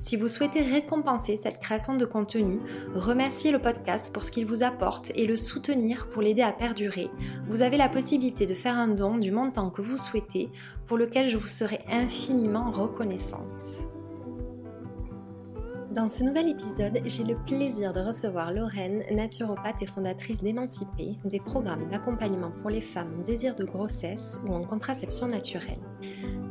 Si vous souhaitez récompenser cette création de contenu, remercier le podcast pour ce qu'il vous apporte et le soutenir pour l'aider à perdurer, vous avez la possibilité de faire un don du montant que vous souhaitez, pour lequel je vous serai infiniment reconnaissante. Dans ce nouvel épisode, j'ai le plaisir de recevoir Lorraine, naturopathe et fondatrice d'Émancipé, des programmes d'accompagnement pour les femmes en désir de grossesse ou en contraception naturelle.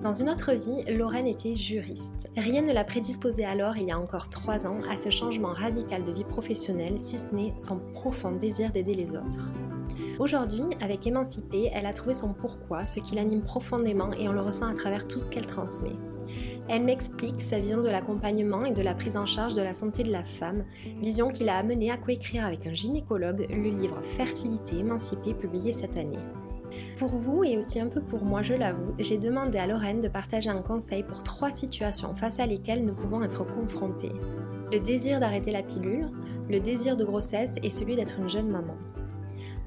Dans une autre vie, Lorraine était juriste. Rien ne l'a prédisposée alors, il y a encore trois ans, à ce changement radical de vie professionnelle, si ce n'est son profond désir d'aider les autres. Aujourd'hui, avec Émancipée, elle a trouvé son pourquoi, ce qui l'anime profondément et on le ressent à travers tout ce qu'elle transmet. Elle m'explique sa vision de l'accompagnement et de la prise en charge de la santé de la femme, vision qui l'a amenée à coécrire avec un gynécologue le livre Fertilité émancipée publié cette année. Pour vous et aussi un peu pour moi, je l'avoue, j'ai demandé à Lorraine de partager un conseil pour trois situations face à lesquelles nous pouvons être confrontés. Le désir d'arrêter la pilule, le désir de grossesse et celui d'être une jeune maman.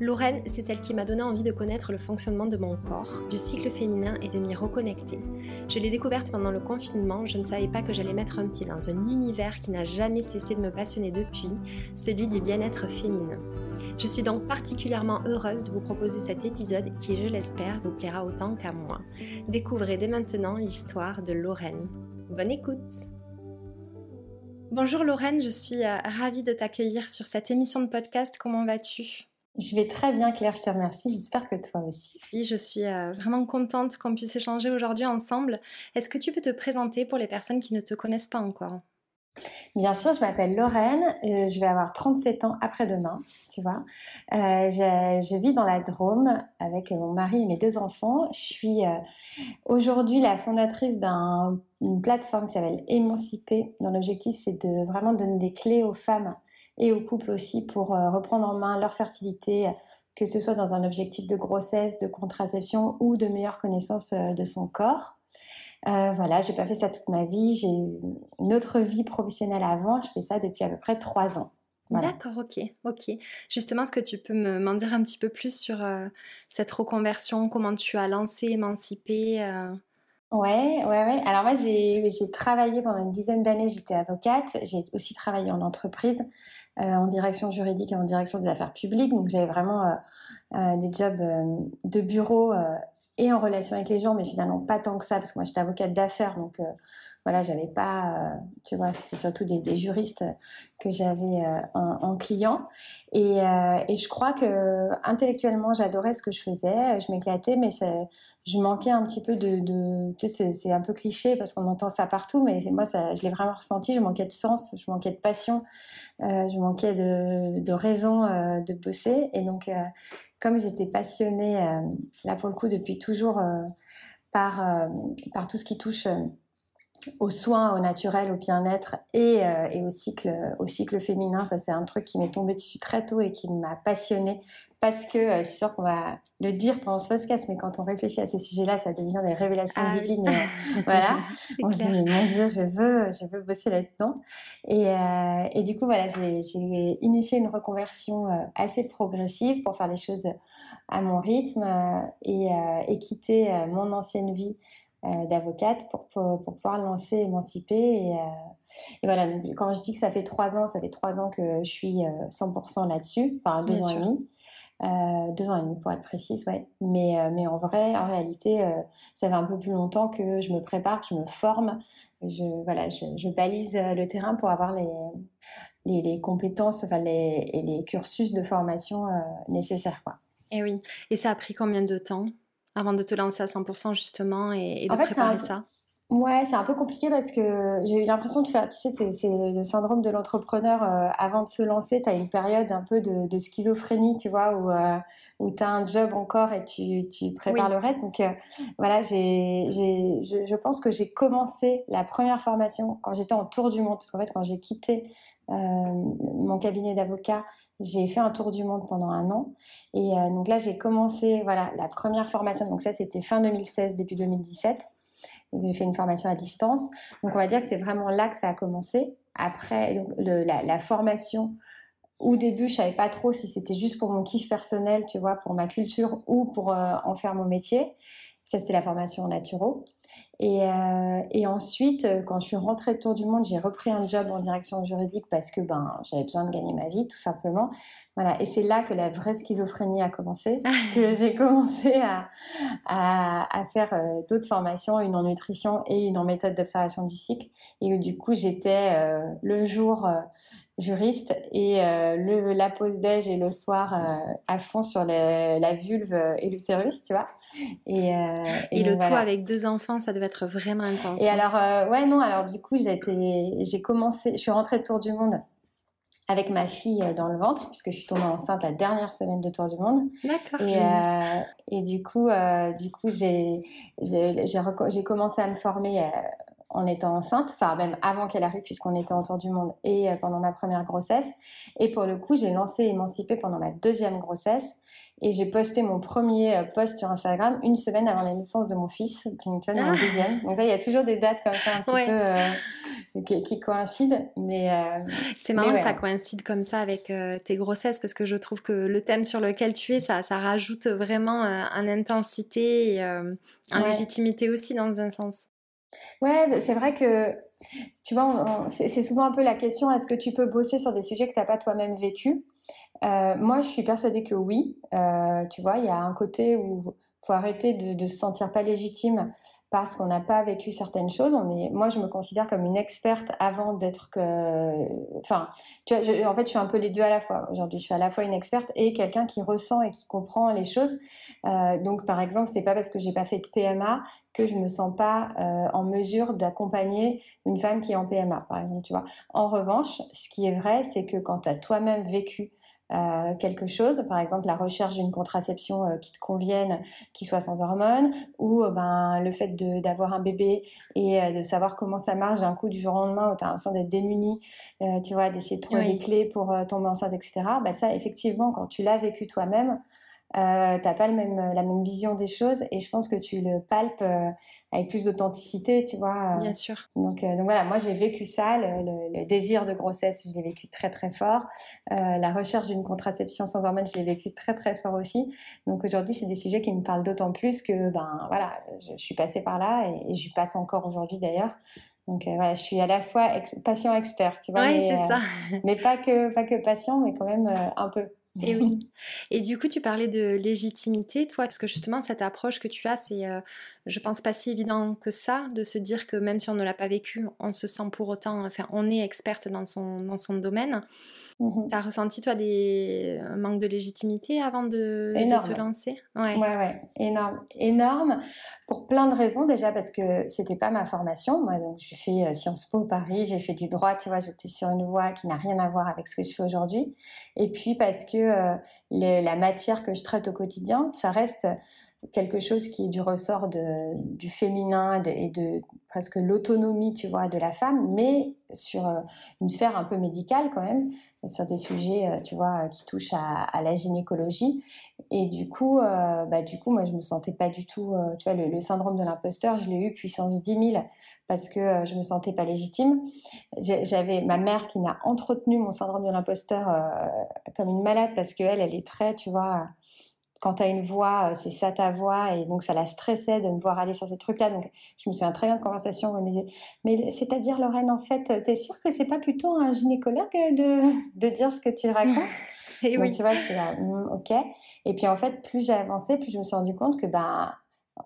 Lorraine, c'est celle qui m'a donné envie de connaître le fonctionnement de mon corps, du cycle féminin et de m'y reconnecter. Je l'ai découverte pendant le confinement, je ne savais pas que j'allais mettre un pied dans un univers qui n'a jamais cessé de me passionner depuis, celui du bien-être féminin. Je suis donc particulièrement heureuse de vous proposer cet épisode qui, je l'espère, vous plaira autant qu'à moi. Découvrez dès maintenant l'histoire de Lorraine. Bonne écoute Bonjour Lorraine, je suis euh, ravie de t'accueillir sur cette émission de podcast. Comment vas-tu? Je vais très bien Claire, je te remercie. J'espère que toi aussi. je suis euh, vraiment contente qu'on puisse échanger aujourd'hui ensemble. Est-ce que tu peux te présenter pour les personnes qui ne te connaissent pas encore? Bien sûr, je m'appelle Lorraine, euh, je vais avoir 37 ans après-demain, tu vois. Euh, je, vis dans la Drôme avec mon mari et mes deux enfants. Je suis euh, aujourd'hui la fondatrice d'une plateforme qui s'appelle Émancipée, dont l'objectif c'est de vraiment donner des clés aux femmes et aux couples aussi pour reprendre en main leur fertilité, que ce soit dans un objectif de grossesse, de contraception ou de meilleure connaissance de son corps. Euh, voilà, j'ai pas fait ça toute ma vie. J'ai une autre vie professionnelle avant. Je fais ça depuis à peu près trois ans. D'accord, ok, ok. Justement, est-ce que tu peux m'en dire un petit peu plus sur euh, cette reconversion, comment tu as lancé, émancipé euh? Ouais, ouais, ouais. Alors moi, j'ai travaillé pendant une dizaine d'années. J'étais avocate. J'ai aussi travaillé en entreprise, en direction juridique et en direction des affaires publiques. Donc j'avais vraiment des jobs de bureau et en relation avec les gens, mais finalement pas tant que ça, parce que moi j'étais avocate d'affaires, donc euh, voilà, j'avais pas, euh, tu vois, c'était surtout des, juristes que j'avais euh, en, client. Et, et, je crois que intellectuellement, j'adorais ce que je faisais, je m'éclatais, mais je manquais un petit peu de, tu sais, c'est un peu cliché parce qu'on entend ça partout, mais moi, je l'ai vraiment ressenti. Je manquais de sens, je manquais de passion, je manquais de, de raison de bosser. Et donc, comme j'étais passionnée, euh, là pour le coup, depuis toujours euh, par, euh, par tout ce qui touche aux soins, au naturel, au bien-être et, et, au, cycle, au cycle féminin, ça c'est un truc qui m'est tombé dessus très tôt et qui m'a passionnée parce que euh, je suis sûre qu'on va le dire pendant ce podcast, mais quand on réfléchit à ces sujets-là, ça devient des révélations ah divines. Euh, voilà, on se dit mais mon Dieu, je veux, je veux bosser là-dedans. Et, euh, et, du coup, voilà, j'ai initié une reconversion assez progressive pour faire les choses à mon rythme et, et quitter mon ancienne vie d'avocate pour, pour, pouvoir lancer Émancipé. Et, et voilà, quand je dis que ça fait trois ans, ça fait trois ans que je suis 100% là-dessus, enfin deux ans et demi. deux ans et demi pour être précise, ouais. Mais, mais en vrai, en réalité, ça fait un peu plus longtemps que je me prépare, que je me forme, je, voilà, je, je balise le terrain pour avoir les, les, les compétences, enfin les, et les cursus de formation nécessaires, quoi. Et oui. Et ça a pris combien de temps? Avant de te lancer à 100% justement et, de préparer ça? Ouais, c'est un peu compliqué parce que j'ai eu l'impression de faire, tu sais, c'est le syndrome de l'entrepreneur. Euh, avant de se lancer, tu as une période un peu de, schizophrénie, tu vois, où, euh, où tu as un job encore et tu, tu prépares le reste. Donc euh, voilà, j'ai, je, je pense que j'ai commencé la première formation quand j'étais en tour du monde, parce qu'en fait, quand j'ai quitté mon cabinet d'avocat, j'ai fait un tour du monde pendant un an. Et donc là, j'ai commencé voilà, la première formation. Donc ça, c'était fin 2016, début 2017 j'ai fait une formation à distance. Donc, on va dire que c'est vraiment là que ça a commencé. Après, la, formation, au début, je savais pas trop si c'était juste pour mon kiff personnel, tu vois, pour ma culture ou pour euh, en faire mon métier. Ça, c'était la formation en naturo. Et, euh, et, ensuite, euh, quand je suis rentrée de Tour du Monde, j'ai repris un job en direction juridique parce que ben, j'avais besoin de gagner ma vie, tout simplement. Voilà. Et c'est là que la vraie schizophrénie a commencé, que j'ai commencé à, à, à faire euh, d'autres formations, une en nutrition et une en méthode d'observation du cycle. Et où, du coup, j'étais euh, le jour juriste et le, la pause déj et le soir à fond sur la vulve et l'utérus, tu vois. Et, euh, et, le tout avec deux enfants, ça devait être vraiment intense. Et alors, euh, ouais, non, alors du coup, j'ai commencé, je suis rentrée de Tour du Monde avec ma fille euh, dans le ventre, puisque je suis tombée enceinte la dernière semaine de Tour du Monde. D'accord. Et, euh, et, du coup, du coup, j'ai commencé à me former en étant enceinte, enfin même avant qu'elle arrive puisqu'on était en tour du monde et pendant ma première grossesse. Et pour le coup, j'ai lancé Émancipé pendant ma deuxième grossesse et j'ai posté mon premier euh, post sur Instagram une semaine avant la naissance de mon fils, qui est mon deuxième. Donc là, il y a toujours des dates comme ça un petit peu euh, qui, coïncident. Mais euh, c'est marrant que ça coïncide comme ça avec tes grossesses parce que je trouve que le thème sur lequel tu es, ça, ça rajoute vraiment en intensité et en légitimité aussi dans un sens. Ouais, c'est vrai que tu vois, c'est souvent un peu la question est-ce que tu peux bosser sur des sujets que tu n'as pas toi-même vécu? Euh, moi, je suis persuadée que oui. Euh, tu vois, il y a un côté où faut arrêter de se sentir pas légitime parce qu'on n'a pas vécu certaines choses. On est, moi, je me considère comme une experte avant d'être que, enfin, tu vois, je, en fait, je suis un peu les deux à la fois. Aujourd'hui, je suis à la fois une experte et quelqu'un qui ressent et qui comprend les choses. Euh, donc, par exemple, c'est pas parce que j'ai pas fait de PMA que je me sens pas euh, en mesure d'accompagner une femme qui est en PMA, par exemple, tu vois. En revanche, ce qui est vrai, c'est que quand tu as toi-même vécu euh, quelque chose, par exemple la recherche d'une contraception euh, qui te convienne, qui soit sans hormones, ou euh, ben, le fait d'avoir un bébé et de savoir comment ça marche d'un coup du jour au lendemain où tu as l'impression d'être démuni, tu vois, d'essayer de trouver des clés pour tomber enceinte, etc. Ben, ça, effectivement, quand tu l'as vécu toi-même, t'as pas le même, la même vision des choses et je pense que tu le palpes avec plus d'authenticité, tu vois. Bien sûr. Donc, donc voilà, moi j'ai vécu ça, le, le, désir de grossesse, je l'ai vécu très très fort. Euh, la recherche d'une contraception sans hormones, je l'ai vécu très très fort aussi. Donc aujourd'hui, c'est des sujets qui me parlent d'autant plus que, ben voilà, je, suis passée par là et, et je passe encore aujourd'hui d'ailleurs. Donc voilà, je suis à la fois patient expert, tu vois. Oui, c'est ça. mais pas que, pas que patient, mais quand même un peu. Et oui. Et du coup, tu parlais de légitimité, toi, parce que justement, cette approche que tu as, c'est, euh, je pense, pas si évident que ça, de se dire que même si on ne l'a pas vécu, on se sent pour autant, enfin, on est experte dans son, dans son domaine. Mmh T'as ressenti, toi, des... un manque de légitimité avant de, te lancer? Ouais. ouais, ouais, énorme. Énorme pour plein de raisons. Déjà parce que c'était pas ma formation. Moi, donc, j'ai fait euh, Sciences Po Paris, j'ai fait du droit, tu vois, j'étais sur une voie qui n'a rien à voir avec ce que je fais aujourd'hui. Et puis parce que euh, la matière que je traite au quotidien, ça reste quelque chose qui est du ressort de, du féminin et de, presque l'autonomie, tu vois, de la femme, mais sur euh, une sphère un peu médicale quand même, sur des sujets, euh, tu vois, qui touchent à, à la gynécologie. Et du coup, euh, bah, du coup, moi, je me sentais pas du tout, tu vois, le, syndrome de l'imposteur, je l'ai eu puissance 10 000 parce que je me sentais pas légitime. J'avais ma mère qui m'a entretenu mon syndrome de l'imposteur comme une malade parce qu'elle, elle est très, tu vois, quand tu as une voix, euh, c'est ça ta voix, et donc ça la stressait de me voir aller sur ces trucs-là. Donc je me souviens très bien de conversation où elle me disait Mais c'est-à-dire, Lorraine, en fait, t'es sûre que c'est pas plutôt un gynécologue de, de dire ce que tu racontes? Et oui. tu vois, je suis là, hmm, ok. Et puis en fait, plus j'ai avancé, plus je me suis rendu compte que ben,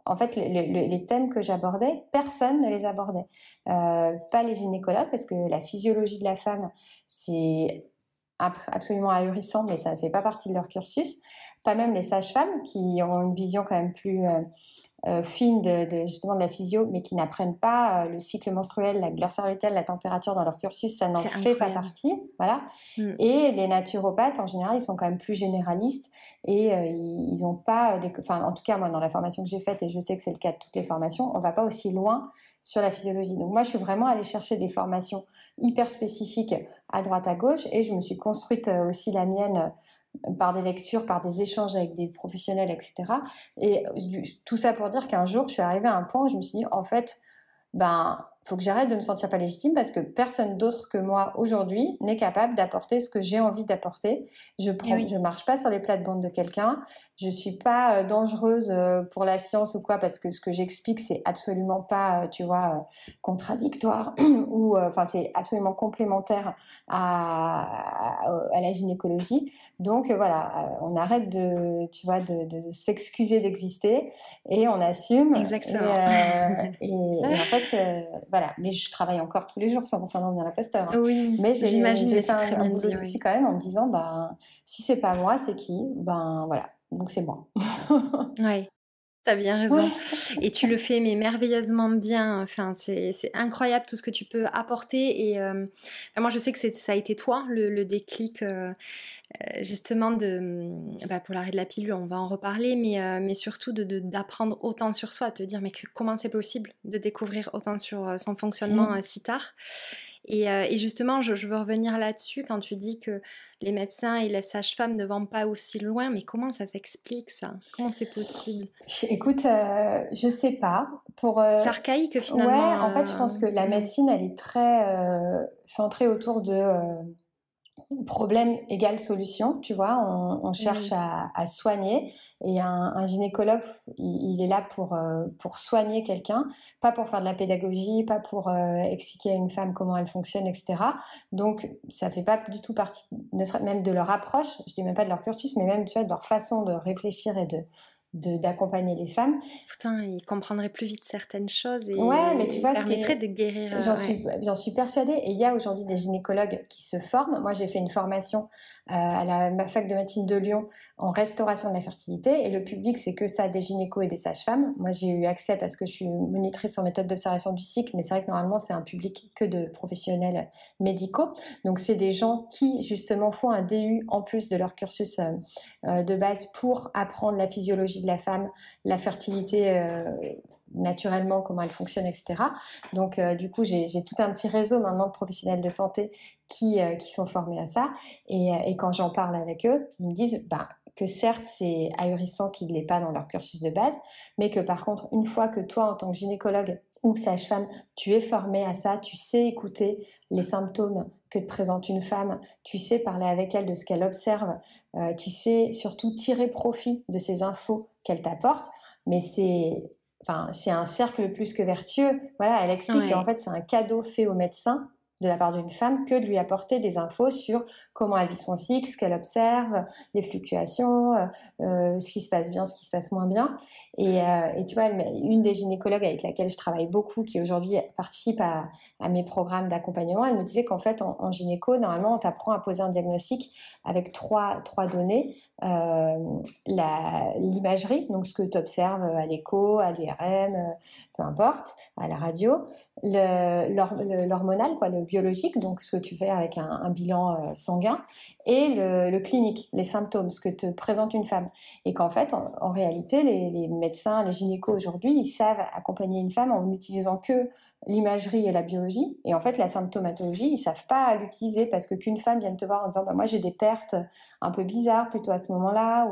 en fait, les thèmes que j'abordais, personne ne les abordait. Euh, pas les gynécologues, parce que la physiologie de la femme, c'est absolument ahurissant, mais ça ne fait pas partie de leur cursus. Pas même les sages-femmes, qui ont une vision quand même plus euh, euh, fines de, justement de la physio, mais qui n'apprennent pas euh, le cycle menstruel, la glaire cervicale, la température dans leur cursus, ça n'en fait pas partie. Voilà. Mm. Et les naturopathes, en général, ils sont quand même plus généralistes et euh, ils n'ont pas, enfin, en tout cas, moi, dans la formation que j'ai faite, et je sais que c'est le cas de toutes les formations, on va pas aussi loin sur la physiologie. Donc moi, je suis vraiment allée chercher des formations hyper spécifiques à droite à gauche et je me suis construite aussi la mienne par des lectures, par des échanges avec des professionnels, etc. Et tout ça pour dire qu'un jour, je suis arrivée à un point où je me suis dit, en fait, ben, faut que j'arrête de me sentir pas légitime parce que personne d'autre que moi aujourd'hui n'est capable d'apporter ce que j'ai envie d'apporter. Je prends, je marche pas sur les plates-bandes de quelqu'un. Je suis pas euh, dangereuse euh, pour la science ou quoi parce que ce que j'explique c'est absolument pas, euh, tu vois, contradictoire ou enfin c'est absolument complémentaire à, à, la gynécologie. Donc voilà, on arrête de, tu vois, de, de, s'excuser d'exister et on assume. Exactement. Et, et, en fait voilà, mais je travaille encore tous les jours sans concernant bien l'imposteur. Hein. Oui, mais j'imagine j'ai fait un, un boulot dessus quand même en me disant, bah, si c'est pas moi, c'est qui? Ben voilà, donc c'est moi. oui. T'as bien raison. Et tu le fais mais merveilleusement bien. Enfin, c'est incroyable tout ce que tu peux apporter. Et euh, moi, je sais que ça a été toi le, déclic euh, euh, justement de bah, pour l'arrêt de la pilule. On va en reparler, mais mais surtout de d'apprendre autant sur soi, te dire mais comment c'est possible de découvrir autant sur son fonctionnement mmh. si tard. Et, et justement, je, je, veux revenir là-dessus quand tu dis que les médecins et les sages-femmes ne vont pas aussi loin, mais comment ça s'explique ça? Comment c'est possible? Écoute, euh, je sais pas. Pour euh, c'est archaïque finalement. Ouais, en fait, je pense que la médecine, elle est très euh, centrée autour de problème égale solution, tu vois, on, cherche à, soigner et un, gynécologue, il, est là pour, euh, pour soigner quelqu'un, pas pour faire de la pédagogie, pas pour euh, expliquer à une femme comment elle fonctionne, etc. Donc ça fait pas du tout partie, même de leur approche, je dis même pas de leur cursus, mais même tu vois, de leur façon de réfléchir et de, d'accompagner les femmes. Putain, ils comprendraient plus vite certaines choses et ouais, mais tu vois, permettrait de guérir. J'en suis, j'en suis persuadée. Et il y a aujourd'hui des gynécologues qui se forment. Moi, j'ai fait une formation euh, à la fac de médecine de Lyon en restauration de la fertilité. Et le public, c'est que ça, des gynécos et des sages-femmes. Moi, j'ai eu accès parce que je suis monitrice en méthode d'observation du cycle, mais c'est vrai que normalement, c'est un public que de professionnels médicaux. Donc, c'est des gens qui, justement, font un DU en plus de leur cursus euh, euh, de base pour apprendre la physiologie la femme, la fertilité naturellement, comment elle fonctionne, etc. Donc, du coup, j'ai tout un petit réseau maintenant de professionnels de santé qui, euh, sont formés à ça. Et, euh, quand j'en parle avec eux, ils me disent bah, que certes, c'est ahurissant qu'il ne pas dans leur cursus de base, mais que par contre, une fois que toi, en tant que gynécologue ou sage-femme, tu es formé à ça, tu sais écouter les symptômes que te présente une femme, tu sais parler avec elle de ce qu'elle observe, euh, tu sais surtout tirer profit de ces infos qu'elle t'apporte, mais c'est enfin, c'est un cercle plus que vertueux. Voilà, elle explique qu'en fait, c'est un cadeau fait au médecin de la part d'une femme que de lui apporter des infos sur comment elle vit son cycle, ce qu'elle observe, les fluctuations, euh, euh, ce qui se passe bien, ce qui se passe moins bien. Et, euh, tu vois, une des gynécologues avec laquelle je travaille beaucoup, qui aujourd'hui participe à, mes programmes d'accompagnement, elle me disait qu'en fait, en, en, gynéco, normalement, on t'apprend à poser un diagnostic avec trois, trois données. L'imagerie, donc ce que tu observes à l'écho, à l'IRM, peu importe, à la radio, l'hormonal, quoi, le biologique, donc ce que tu fais avec un, bilan euh, sanguin, et le, clinique, les symptômes, ce que te présente une femme. Et qu'en fait, en, réalité, les, les, médecins, les gynécos aujourd'hui, ils savent accompagner une femme en n'utilisant que l'imagerie et la biologie. Et en fait, la symptomatologie, ils savent pas l'utiliser parce que qu'une femme vienne te voir en disant bah, moi j'ai des pertes un peu bizarres plutôt à ce moment-là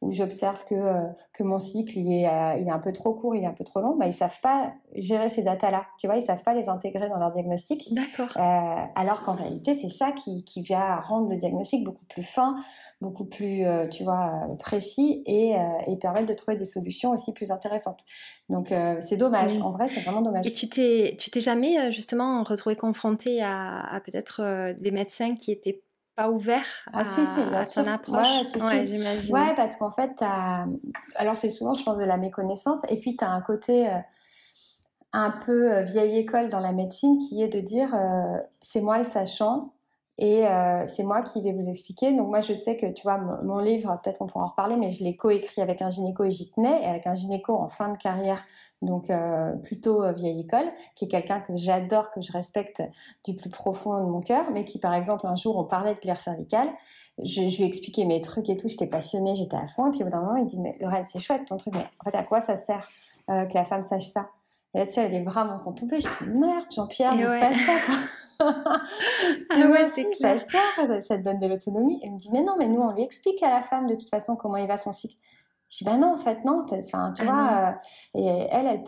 ou j'observe que euh, que mon cycle il est euh, il est un peu trop court, il est un peu trop long. Bah ils savent pas gérer ces datas-là. Tu vois, ils savent pas les intégrer dans leur diagnostic. D'accord. Euh, alors qu'en réalité, c'est ça qui qui va rendre le diagnostic beaucoup plus fin, beaucoup plus tu vois précis et et permettre de trouver des solutions aussi plus intéressantes. Donc c'est dommage. En vrai, c'est vraiment dommage. Et tu t'es tu t'es jamais euh, justement retrouvé confronté à, peut-être euh, des médecins qui étaient pas ouvert ah, à, si, si, ton approche? Ouais, j'imagine. Ouais, parce qu'en fait, alors c'est souvent, je pense, de la méconnaissance, et puis tu as un côté un peu vieille école dans la médecine qui est de dire c'est moi le sachant, et euh, c'est moi qui vais vous expliquer. Donc moi, je sais que, tu vois, mon livre, peut-être qu'on pourra en reparler, mais je l'ai coécrit avec un gynéco et j'y tenais, et avec un gynéco en fin de carrière, donc euh, plutôt euh, vieille école, qui est quelqu'un que j'adore, que je respecte du plus profond de mon cœur, mais qui, par exemple, un jour, on parlait de glaire cervicale, je, je lui ai expliqué mes trucs et tout, j'étais passionnée, j'étais à fond, et puis au bout d'un moment, il dit, mais Lorraine, c'est chouette ton truc, mais en fait, à quoi ça sert que la femme sache ça? Et là, tu sais, elle est vraiment son tombée. Je dis, merde, Jean-Pierre, dis pas ça, ah ouais, c'est ça sert, ça te donne de l'autonomie. Elle me dit, mais non, mais nous, on lui explique à la femme de toute façon comment il va son cycle. Je dis, bah non, en fait, non. Enfin, tu ah vois, euh, et elle,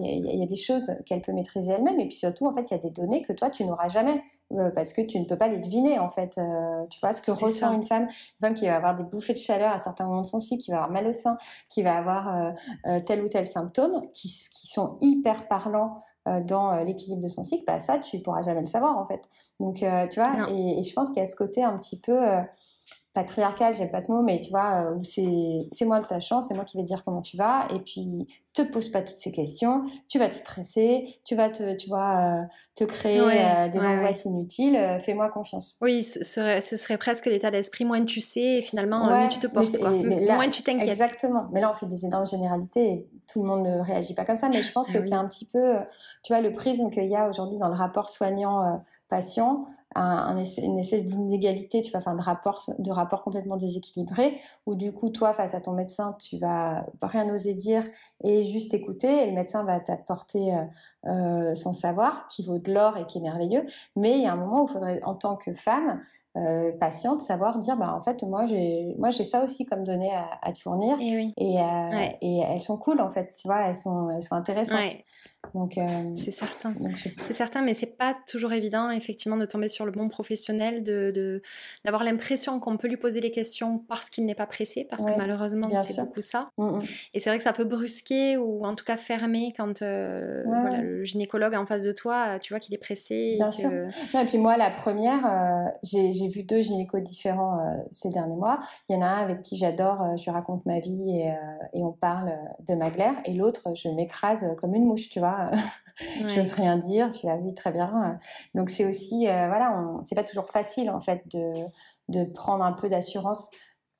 il y, a des choses qu'elle peut maîtriser elle-même. Et puis surtout, en fait, il y a des données que toi, tu n'auras jamais. Euh, parce que tu ne peux pas les deviner, en fait. Euh, tu vois, ce que ressent une femme, une femme qui va avoir des bouffées de chaleur à certains moments de son cycle, qui va avoir mal au sein, qui va avoir tel ou tel symptôme, qui, qui sont hyper parlants euh, dans euh, l'équilibre de son cycle, bah, ça, tu pourras jamais le savoir en fait. Donc, euh, tu vois, et, je pense qu'il y a ce côté un petit peu patriarcal, j'aime pas ce mot, mais tu vois, où c'est moi le sachant, c'est moi qui vais te dire comment tu vas, et puis te pose pas toutes ces questions, tu vas te stresser, tu vas te, tu vois, te créer des angoisses inutiles, fais-moi confiance. Oui, ce serait, ce serait presque l'état d'esprit, moins tu sais, et finalement, moins tu te portes, quoi. moins tu t'inquiètes. Exactement, mais là on fait des énormes généralités, et tout le monde ne réagit pas comme ça, mais je pense ah que c'est un petit peu, tu vois, le prisme qu'il y a aujourd'hui dans le rapport soignant-patient, un, une espèce d'inégalité, tu vois, enfin de rapport, de rapport complètement déséquilibré, où du coup, toi, face à ton médecin, tu vas rien oser dire et juste écouter, et le médecin va t'apporter euh, euh, son savoir, qui vaut de l'or et qui est merveilleux, mais il y a un moment où il faudrait, en tant que femme, euh, patiente, savoir dire bah en fait moi j'ai moi j'ai ça aussi comme données à, te fournir. Et, et, et, elles sont cool en fait tu vois elles sont elles sont intéressantes donc euh, c'est certain. C'est certain, mais c'est pas toujours évident effectivement de tomber sur le bon professionnel, de d'avoir l'impression qu'on peut lui poser des questions parce qu'il n'est pas pressé, parce que malheureusement c'est beaucoup ça. Mmh, mmh. Et c'est vrai que ça peut brusquer ou en tout cas fermer quand euh, voilà, le gynécologue en face de toi, tu vois qu'il est pressé. Bien sûr. et puis moi la première, euh, j'ai vu deux gynécos différents ces derniers mois. Il y en a un avec qui j'adore, je raconte ma vie et, et on parle de ma glaire, et l'autre je m'écrase comme une mouche, tu vois. Je J'ose rien dire, tu la vis très bien. Donc c'est aussi, euh, voilà, c'est pas toujours facile en fait de, de prendre un peu d'assurance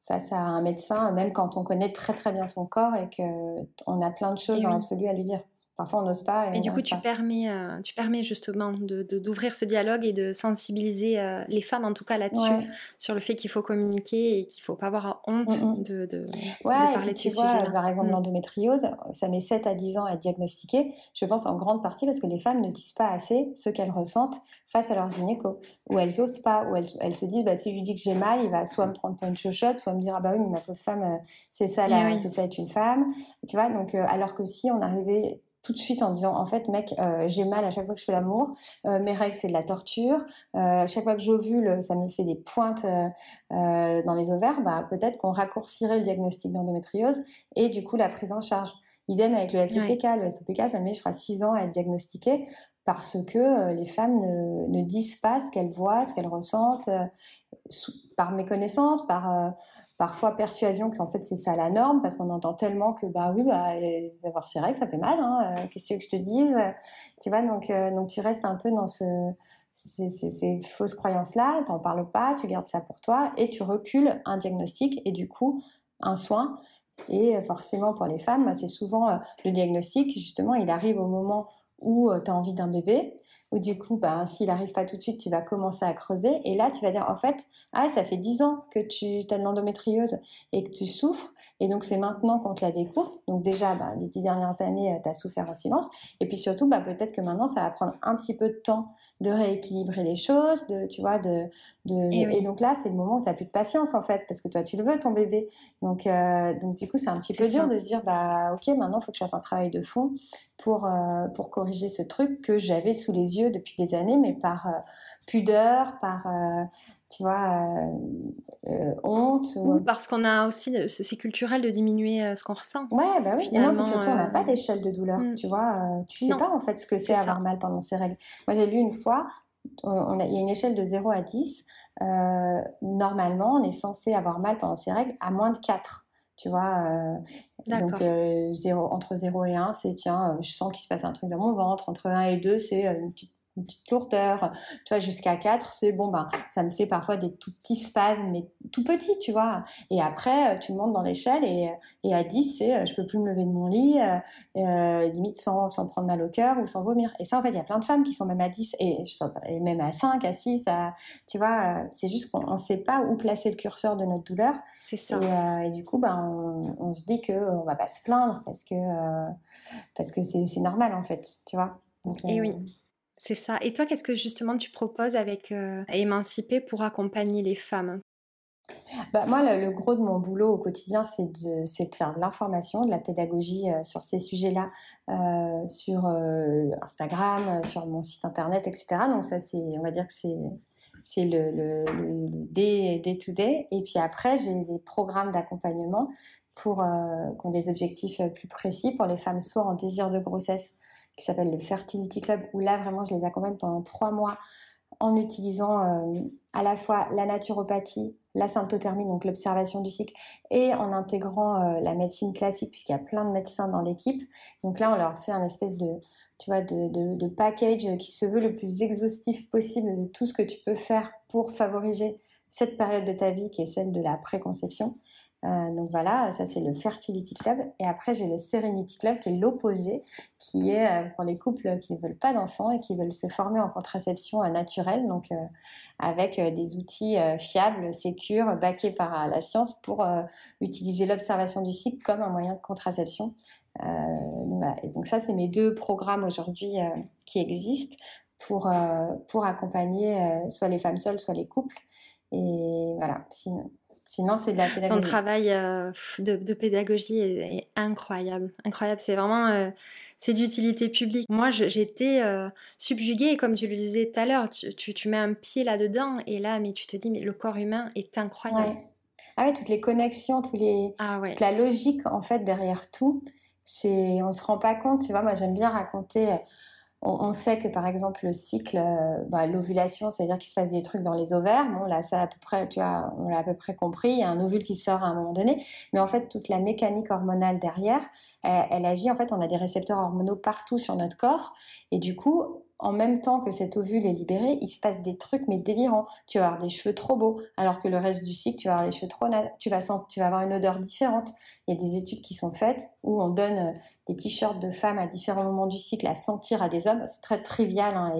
face à un médecin, même quand on connaît très très bien son corps et qu'on a plein de choses en absolu à lui dire. Parfois, on n'ose pas. Et, du coup, tu permets, euh, tu permets justement d'ouvrir de, d'ouvrir ce dialogue et de sensibiliser euh, les femmes, en tout cas là-dessus, sur le fait qu'il faut communiquer et qu'il ne faut pas avoir honte mm, mm. de, de, parler de ces sujets-là. Par exemple, mm. l'endométriose, ça met 7 à 10 ans à diagnostiquer. Je pense en grande partie parce que les femmes ne disent pas assez ce qu'elles ressentent face à leur gynéco. Ou elles osent pas, ou elles, se disent, bah, si je lui dis que j'ai mal, il va soit me prendre pour une chochotte, soit me dire, ah bah oui, mais ma pauvre femme, euh, c'est ça, eh c'est ça être une femme. Tu vois, donc, alors que si on arrivait tout de suite en disant en fait mec euh, j'ai mal à chaque fois que je fais l'amour. Euh, mes règles c'est de la torture. Euh, à chaque fois que j'ovule ça me fait des pointes dans les ovaires. Bah peut-être qu'on raccourcirait le diagnostic d'endométriose et du coup la prise en charge. Idem avec le SOPK le SOPK ça met je crois 6 ans à être diagnostiqué parce que les femmes ne, ne, disent pas ce qu'elles voient ce qu'elles ressentent par méconnaissance par parfois persuasion qu'en fait c'est ça la norme parce qu'on entend tellement que bah oui bah avoir ses règles ça fait mal hein, euh, qu'est-ce que je te dise tu vois donc euh, donc tu restes un peu dans ce ces, ces, fausses croyances là t'en parles pas tu gardes ça pour toi et tu recules un diagnostic et du coup un soin. Et euh, forcément pour les femmes c'est souvent le diagnostic justement il arrive au moment où tu as envie d'un bébé où du coup, bah, s'il n'arrive pas tout de suite, tu vas commencer à creuser. Et là, tu vas dire, en fait, ah, ça fait 10 ans que tu as de l'endométriose et que tu souffres. Et donc, c'est maintenant qu'on te la découvre. Donc, déjà, bah, les 10 dernières années, euh, tu as souffert en silence. Et puis surtout, bah, peut-être que maintenant, ça va prendre un petit peu de temps de rééquilibrer les choses, de, tu vois, de, de et, donc là, c'est le moment où tu n'as plus de patience en fait, parce que toi, tu le veux ton bébé. Donc, euh, donc du coup, c'est un petit peu dur de se dire, bah, ok, maintenant, il faut que je fasse un travail de fond pour euh, pour corriger ce truc que j'avais sous les yeux depuis des années, mais par euh, pudeur, par tu vois, honte. Ou parce qu'on a aussi, c'est culturel de diminuer ce qu'on ressent. Ouais, bah oui, Finalement, surtout, on n'a pas d'échelle de douleur, mm. tu vois. tu sais pas en fait ce que c'est avoir mal pendant ces règles. Moi, j'ai lu une fois il y a une échelle de 0 à 10. normalement, on est censé avoir mal pendant ses règles à moins de 4 tu vois. donc, entre 0 et 1, c'est tiens, je sens qu'il se passe un truc dans mon ventre. Entre 1 et 2, c'est une petite une petite lourdeur, tu vois, jusqu'à 4, c'est bon, ben, ça me fait parfois des tout petits spasmes, mais tout petits, tu vois. Et après, euh, tu montes dans l'échelle et, et, à 10, c'est euh, je peux plus me lever de mon lit, euh, limite sans, sans, prendre mal au cœur ou sans vomir. Et ça, en fait, il y a plein de femmes qui sont même à 10 et, et même à 5, à 6, à, tu vois, c'est juste qu'on ne sait pas où placer le curseur de notre douleur. C'est ça. Et, du coup, ben, on, on se dit qu'on ne va pas se plaindre parce que parce que c'est normal, en fait, tu vois. et oui. C'est ça. Et toi, qu'est-ce que justement tu proposes avec euh, Émanciper pour accompagner les femmes? Bah, moi, le, gros de mon boulot au quotidien, c'est de, faire de l'information, de la pédagogie euh, sur ces sujets-là, euh, sur Instagram, sur mon site internet, etc. Donc ça, c'est, on va dire que c'est, le, day-to-day. Et puis après, j'ai des programmes d'accompagnement pour qui ont des objectifs plus précis pour les femmes soit en désir de grossesse, qui s'appelle le Fertility Club, où là vraiment je les accompagne pendant trois mois en utilisant euh, à la fois la naturopathie, la symptothermie, donc l'observation du cycle, et en intégrant euh, la médecine classique, puisqu'il y a plein de médecins dans l'équipe. Donc là, on leur fait un espèce de, tu de, package qui se veut le plus exhaustif possible de tout ce que tu peux faire pour favoriser cette période de ta vie qui est celle de la préconception. Euh, donc voilà, ça c'est le Fertility Club. Et après, j'ai le Serenity Club qui est l'opposé, qui est euh, pour les couples qui ne veulent pas d'enfants et qui veulent se former en contraception euh, naturelle, donc avec des outils fiables, sécures, baqués par la science pour utiliser l'observation du cycle comme un moyen de contraception. Et donc ça, c'est mes deux programmes aujourd'hui qui existent pour, pour accompagner soit les femmes seules, soit les couples. Et voilà, sinon, Sinon, c'est de la pédagogie. Ton travail euh, de, pédagogie est, incroyable. Incroyable. C'est vraiment. Euh, c'est d'utilité publique. Moi, j'étais euh, subjuguée, comme tu le disais tout à l'heure, tu, tu, mets un pied là-dedans, et là, mais tu te dis, mais le corps humain est incroyable. Ah ouais, toutes les connexions, tous les, ah toute la logique, en fait, derrière tout, c'est, on se rend pas compte. Tu vois, moi, j'aime bien raconter on, sait que par exemple le cycle, euh, bah, l'ovulation, c'est-à-dire qu'il se passe des trucs dans les ovaires. Bon, là, ça à peu près, tu vois, on l'a à peu près compris. Il y a un ovule qui sort à un moment donné, mais en fait, toute la mécanique hormonale derrière, elle, elle agit. En fait, on a des récepteurs hormonaux partout sur notre corps, et du coup, en même temps que cet ovule est libéré, il se passe des trucs mais délirants. Tu vas avoir des cheveux trop beaux, alors que le reste du cycle, tu vas avoir des cheveux trop tu vas tu vas avoir une odeur différente. Il y a des études qui sont faites où on donne euh, des t-shirts de femmes à différents moments du cycle à sentir à des hommes. C'est très trivial hein,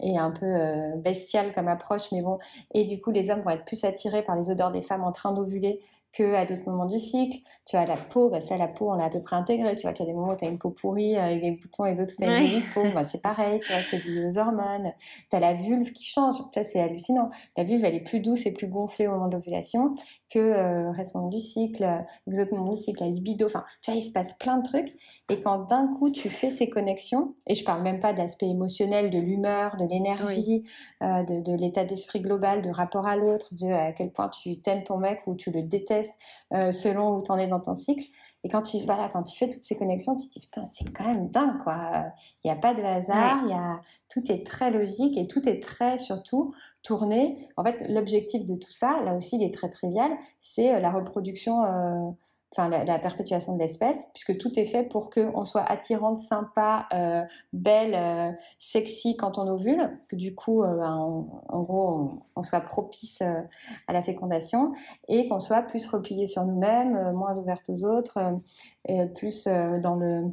et, un peu euh, bestial comme approche, mais bon. Et du coup, les hommes vont être plus attirés par les odeurs des femmes en train d'ovuler que à d'autres moments du cycle. Tu as la peau, bah ça, la peau, on l'a à peu près intégrée. Tu vois qu'il y a des moments où tu as une peau pourrie avec des boutons et d'autres où tu as une peau. Bah, c'est pareil, tu vois, c'est lié aux hormones. Tu as la vulve qui change. Tu c'est hallucinant. La vulve, elle est plus douce et plus gonflée au moment de l'ovulation que euh, le reste du cycle, les autres moments du cycle, la libido. Enfin, tu vois, il se passe plein de trucs. Et quand d'un coup tu fais ces connexions, et je parle même pas de l'aspect émotionnel, de l'humeur, de l'énergie, euh, de, l'état d'esprit global, de rapport à l'autre, de à quel point tu t'aimes ton mec ou tu le détestes euh, selon où tu en es dans ton cycle. Et quand tu, voilà, quand tu fais toutes ces connexions, tu te dis, putain, c'est quand même dingue, quoi. Il n'y a pas de hasard, il y a, tout est très logique et tout est très, surtout, tourné. En fait, l'objectif de tout ça, là aussi, il est très trivial, c'est euh, la reproduction enfin la, perpétuation de l'espèce, puisque tout est fait pour qu'on soit attirante, sympa, euh, belle, euh, sexy quand on ovule, que du coup, euh, ben, en gros, on, soit propice à la fécondation et qu'on soit plus replié sur nous-mêmes, moins ouverte aux autres, et plus dans le,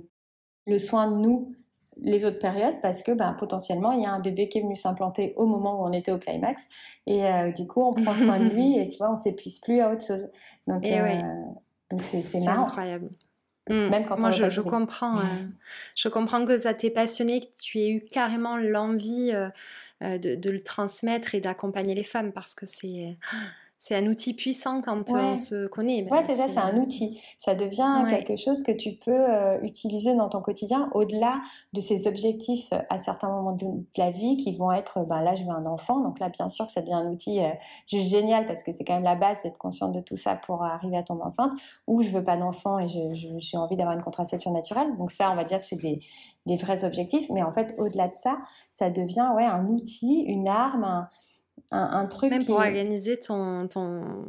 le soin de nous les autres périodes parce que ben, potentiellement il y a un bébé qui est venu s'implanter au moment où on était au climax et du coup on prend soin de lui et tu vois on s'épuise plus à autre chose. Donc c'est incroyable. Hmm. Même quand Moi, je, je comprends, euh, je comprends que ça t'ait passionné, que tu aies eu carrément l'envie euh, euh, de, de, le transmettre et d'accompagner les femmes parce que c'est c'est un outil puissant quand on se connaît. Ben, ouais, c'est ça, c'est un outil. Ça devient quelque chose que tu peux euh, utiliser dans ton quotidien au-delà de ces objectifs euh, à certains moments de, la vie qui vont être, ben là, je veux un enfant. Donc là, bien sûr, ça devient un outil euh, juste génial parce que c'est quand même la base d'être consciente de tout ça pour arriver à tomber enceinte. Ou je veux pas d'enfant et j'ai envie d'avoir une contraception naturelle. Donc ça, on va dire que c'est des, des, vrais objectifs. Mais en fait, au-delà de ça, ça devient ouais, un outil, une arme, un un, truc même pour organiser ton ton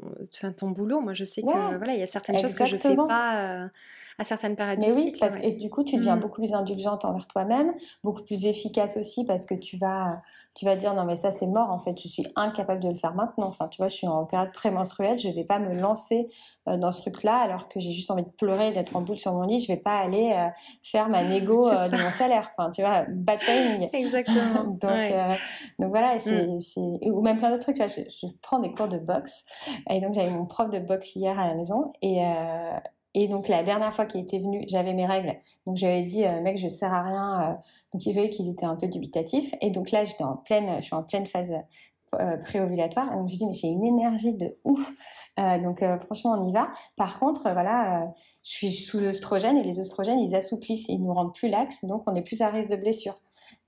ton boulot. Moi je sais que voilà il y a certaines choses que je fais pas euh, à certaines périodes Mais du oui, cycle parce, et du coup tu deviens mmh. beaucoup plus indulgente envers toi-même beaucoup plus efficace aussi parce que tu vas tu vas dire non mais ça c'est mort en fait, je suis incapable de le faire maintenant. Enfin tu vois, je suis en période prémenstruelle, je vais pas me lancer euh, dans ce truc-là alors que j'ai juste envie de pleurer, d'être en boule sur mon lit, je vais pas aller euh, faire ma négo euh, de mon salaire. Enfin tu vois, bad Exactement. donc, donc voilà, mm. c'est, ou même plein d'autres trucs. Tu vois, je, prends des cours de boxe et donc j'avais mon prof de boxe hier à la maison et et donc la dernière fois qu'il était venu, j'avais mes règles. Donc j'avais dit, mec, je sers à rien. donc il voyait qu'il était un peu dubitatif. Et donc là, j'étais en pleine, je suis en pleine phase euh, préovulatoire. Donc je dis, mais j'ai une énergie de ouf. Euh, donc euh, franchement, on y va. Par contre, voilà, je suis sous œstrogène et les œstrogènes, ils assouplissent, ils nous rendent plus laxes, donc on est plus à risque de blessure.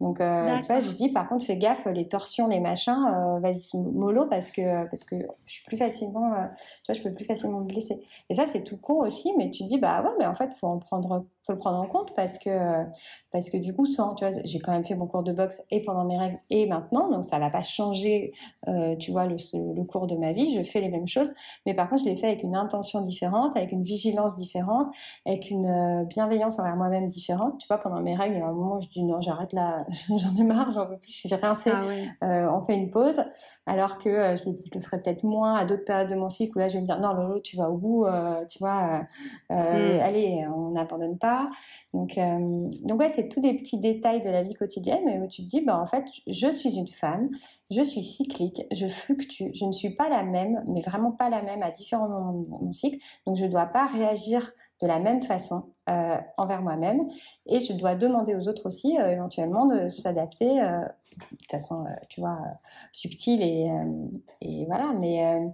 Donc, euh, tu vois, je dis, par contre, fais gaffe, les torsions, les machins, euh, vas-y mollo parce que, parce que je suis plus facilement, euh, tu vois, je peux plus facilement me blesser. Et ça, c'est tout con aussi, mais tu dis, bah ouais, mais en fait, faut en prendre, faut le prendre en compte parce que, parce que du coup, sans, tu vois, j'ai quand même fait mon cours de boxe et pendant mes règles et maintenant, donc ça n'a pas changé, tu vois, le, le, cours de ma vie, je fais les mêmes choses, mais par contre, je l'ai fait avec une intention différente, avec une vigilance différente, avec une bienveillance envers moi-même différente. Tu vois, pendant mes règles, il y a un moment où je dis non, j'arrête là, j'en ai marre, j'en veux plus, je suis rincée, ah euh, on fait une pause. Alors que euh, je, le ferai peut-être moins à d'autres périodes de mon cycle où là je vais me dire non Lolo tu vas au bout, euh, tu vois, mm. allez on n'abandonne pas. Donc donc ouais c'est tous des petits détails de la vie quotidienne où tu te dis bah en fait je suis une femme, je suis cyclique, je fluctue, je ne suis pas la même, mais vraiment pas la même à différents moments de mon cycle, donc je ne dois pas réagir de la même façon euh, envers moi-même. Et je dois demander aux autres aussi euh, éventuellement de s'adapter euh, de façon tu vois subtile et, et, voilà. Mais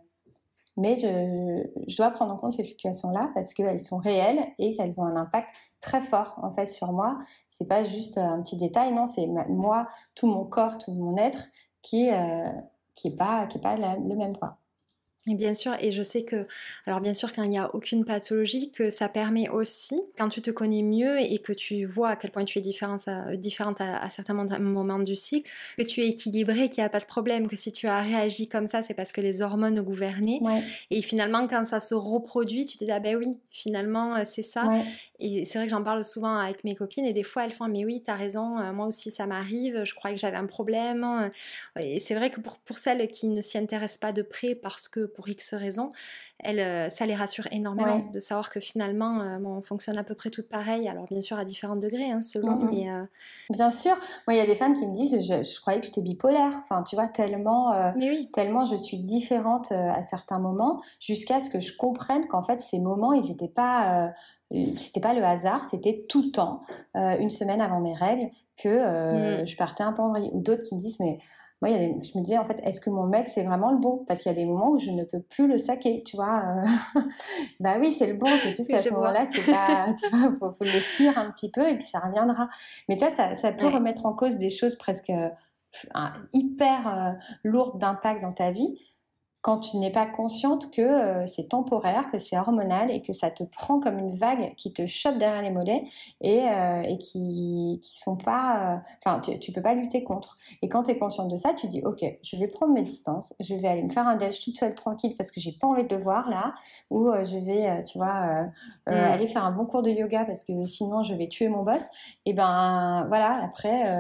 mais je, dois prendre en compte ces fluctuations là parce qu'elles sont réelles et qu'elles ont un impact très fort en fait sur moi. C'est pas juste un petit détail non c'est moi tout mon corps tout mon être qui qui est pas qui est pas le même quoi bien sûr, et je sais que, alors bien sûr, quand il n'y a aucune pathologie, que ça permet aussi, quand tu te connais mieux et que tu vois à quel point tu es différente à, différente à, certains moments du cycle, que tu es équilibré, qu'il n'y a pas de problème, que si tu as réagi comme ça, c'est parce que les hormones gouvernaient. Et finalement, quand ça se reproduit, tu te dis, ah ben oui, finalement, euh, c'est ça. Et c'est vrai que j'en parle souvent avec mes copines et des fois elles font mais oui t'as raison euh, moi aussi ça m'arrive je croyais que j'avais un problème. Euh, et c'est vrai que pour, pour celles qui ne s'y intéressent pas de près parce que pour X raisons elle, euh, ça les rassure énormément de savoir que finalement on fonctionne à peu près toutes pareilles. Alors bien sûr à différents degrés hein, selon mais bien sûr. Moi il y a des femmes qui me disent je, croyais que j'étais bipolaire. Enfin tu vois tellement tellement je suis différente à certains moments jusqu'à ce que je comprenne qu'en fait ces moments ils n'étaient pas c'était pas le hasard, c'était tout le temps, euh, une semaine avant mes règles, que euh, mm. je partais un peu en vrille. Ou d'autres qui me disent, mais moi, je me disais, en fait, est-ce que mon mec, c'est vraiment le bon? Parce qu'il y a des moments où je ne peux plus le saquer, tu vois. Euh. bah oui, c'est le bon, c'est juste qu'à ce moment-là, c'est pas, tu vois, faut, le fuir un petit peu et puis ça reviendra. Mais tu vois, ça, ça peut remettre en cause des choses presque hyper lourdes d'impact dans ta vie quand tu n'es pas consciente que euh, c'est temporaire, que c'est hormonal et que ça te prend comme une vague qui te chope derrière les mollets et, euh, et qui qui sont pas euh, enfin tu, tu peux pas lutter contre. Et quand tu es consciente de ça tu dis OK je vais prendre mes distances je vais aller me faire un déj toute seule tranquille parce que j'ai pas envie de le voir là ou je vais tu vois mm. aller faire un bon cours de yoga parce que sinon je vais tuer mon boss. Et ben voilà après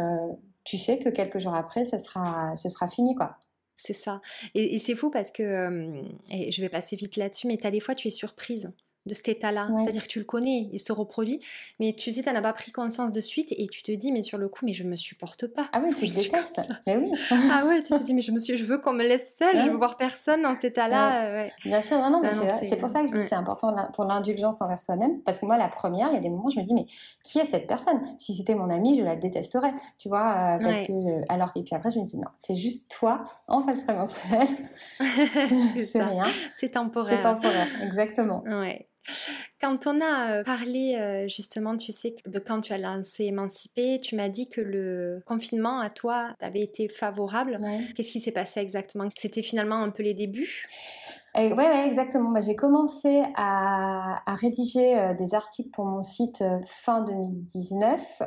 tu sais que quelques jours après ça sera ce sera fini quoi c'est ça. Et, c'est fou parce que, je vais passer vite là-dessus, mais tu as des fois, tu es surprise de cet état-là. C'est-à-dire que tu le connais, il se reproduit, mais tu sais, tu n'en as pas pris conscience de suite et tu te dis, mais sur le coup, mais je me supporte pas. Ah oui, tu le détestes. Mais oui. ah ouais, tu te dis, mais je, me suis, je veux qu'on me laisse seule, je veux voir personne dans cet état-là. Euh, Bien sûr, non, non, mais c'est pour ça que je dis c'est important pour l'indulgence envers soi-même. Parce que moi, la première, il y a des moments où je me dis, mais qui est cette personne? Si c'était mon amie, je la détesterais. Tu vois, euh, parce que. Euh, alors, et puis après, je me dis, non, c'est juste toi en phase prémenstruelle. c'est rien. C'est temporaire. C'est temporaire, exactement. Ouais. Quand on a euh, parlé euh, justement, tu sais, de quand tu as lancé Émancipé, tu m'as dit que le confinement à toi avait été favorable. Qu'est-ce qui s'est passé exactement? C'était finalement un peu les débuts? Oui, ouais, exactement. Bah, j'ai commencé à, rédiger euh, des articles pour mon site fin 2019.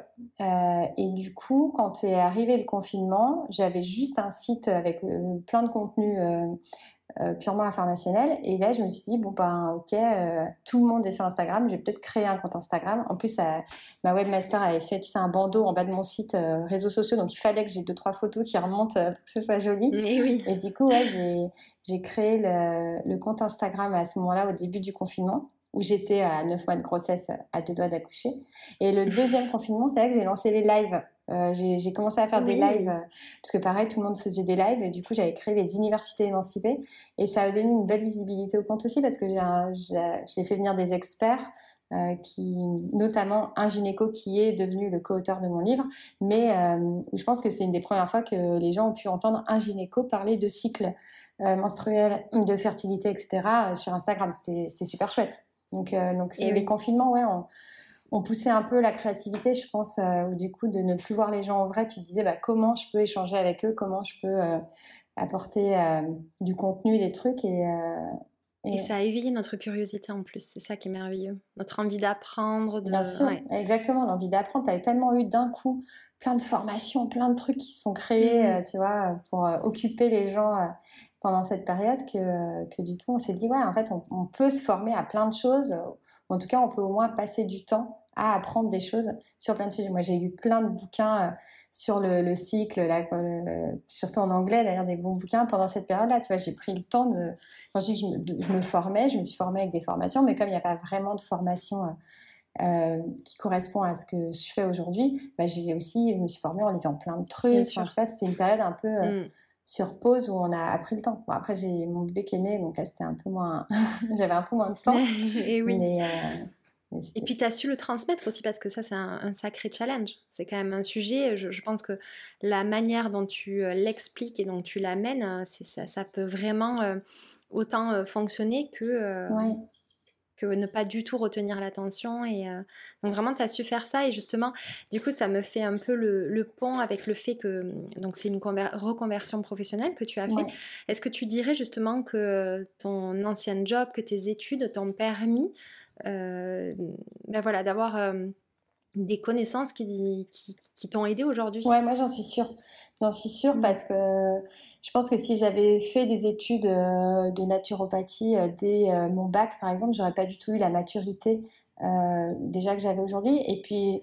et du coup, quand est arrivé le confinement, j'avais juste un site avec plein de contenus euh, purement informationnel. Et là, je me suis dit, bon, ben, ok, euh, tout le monde est sur Instagram, je vais peut-être créer un compte Instagram. En plus, ma webmaster avait fait, tu sais, un bandeau en bas de mon site euh, réseaux sociaux, donc il fallait que j'ai deux, trois photos qui remontent pour que ce soit joli. Et, oui. et du coup, ouais, j'ai créé le, le, compte Instagram à ce moment-là, au début du confinement où j'étais à 9 mois de grossesse, à deux doigts d'accoucher. Et le deuxième confinement, c'est là que j'ai lancé les lives. Euh, j'ai commencé à faire des lives, euh, parce que pareil, tout le monde faisait des lives, et du coup, j'avais créé les universités émancipées, et ça a donné une belle visibilité au compte aussi, parce que j'ai fait venir des experts, euh, qui, notamment un gynéco qui est devenu le co-auteur de mon livre, mais je pense que c'est une des premières fois que les gens ont pu entendre un gynéco parler de cycle menstruel, de fertilité, etc. sur Instagram. C'était super chouette. Donc, donc les confinements, ouais, on poussait un peu la créativité, je pense, euh, ou du coup de ne plus voir les gens en vrai. Tu disais bah, comment je peux échanger avec eux, comment je peux euh, apporter euh, du contenu, des trucs. Et, et... ça a éveillé notre curiosité en plus, c'est ça qui est merveilleux. Notre envie d'apprendre. De... Bien sûr, exactement, l'envie d'apprendre. Tu avais tellement eu d'un coup plein de formations, plein de trucs qui se sont créés, mmh. tu vois, pour occuper les gens pendant cette période que, que, du coup on s'est dit, ouais, en fait, on, on, peut se former à plein de choses. En tout cas, on peut au moins passer du temps à apprendre des choses sur plein de sujets. Moi, j'ai lu plein de bouquins euh, sur le, cycle, là, euh, surtout en anglais, d'ailleurs, des bons bouquins pendant cette période-là. Tu vois, j'ai pris le temps de. Quand je dis que je me, formais, je me suis formée avec des formations, mais comme il n'y a pas vraiment de formation. Euh, qui correspond à ce que je fais aujourd'hui, bah, j'ai aussi, je me suis formée en lisant plein de trucs. Enfin, je c'était une période un peu mm. sur pause où on a appris le temps. Bon, après, j'ai mon bébé qui est né, donc là, c'était un peu moins. J'avais un peu moins de temps. Et oui. Mais, et puis tu as su le transmettre aussi parce que ça c'est un, sacré challenge. C'est quand même un sujet, je, pense que la manière dont tu euh, l'expliques et dont tu l'amènes, euh, ça, ça, peut vraiment euh, autant fonctionner que, que ne pas du tout retenir l'attention. Et donc vraiment tu as su faire ça et justement du coup ça me fait un peu le, pont avec le fait que donc c'est une reconversion professionnelle que tu as fait. Est-ce que tu dirais justement que ton ancien job, que tes études t'ont permis ben voilà, d'avoir euh, des connaissances qui, qui, t'ont aidé aujourd'hui. Ouais, moi j'en suis sûre. J'en suis sûre mmh. parce que je pense que si j'avais fait des études euh, de naturopathie dès mon bac, par exemple, j'aurais pas du tout eu la maturité déjà que j'avais aujourd'hui. Et puis,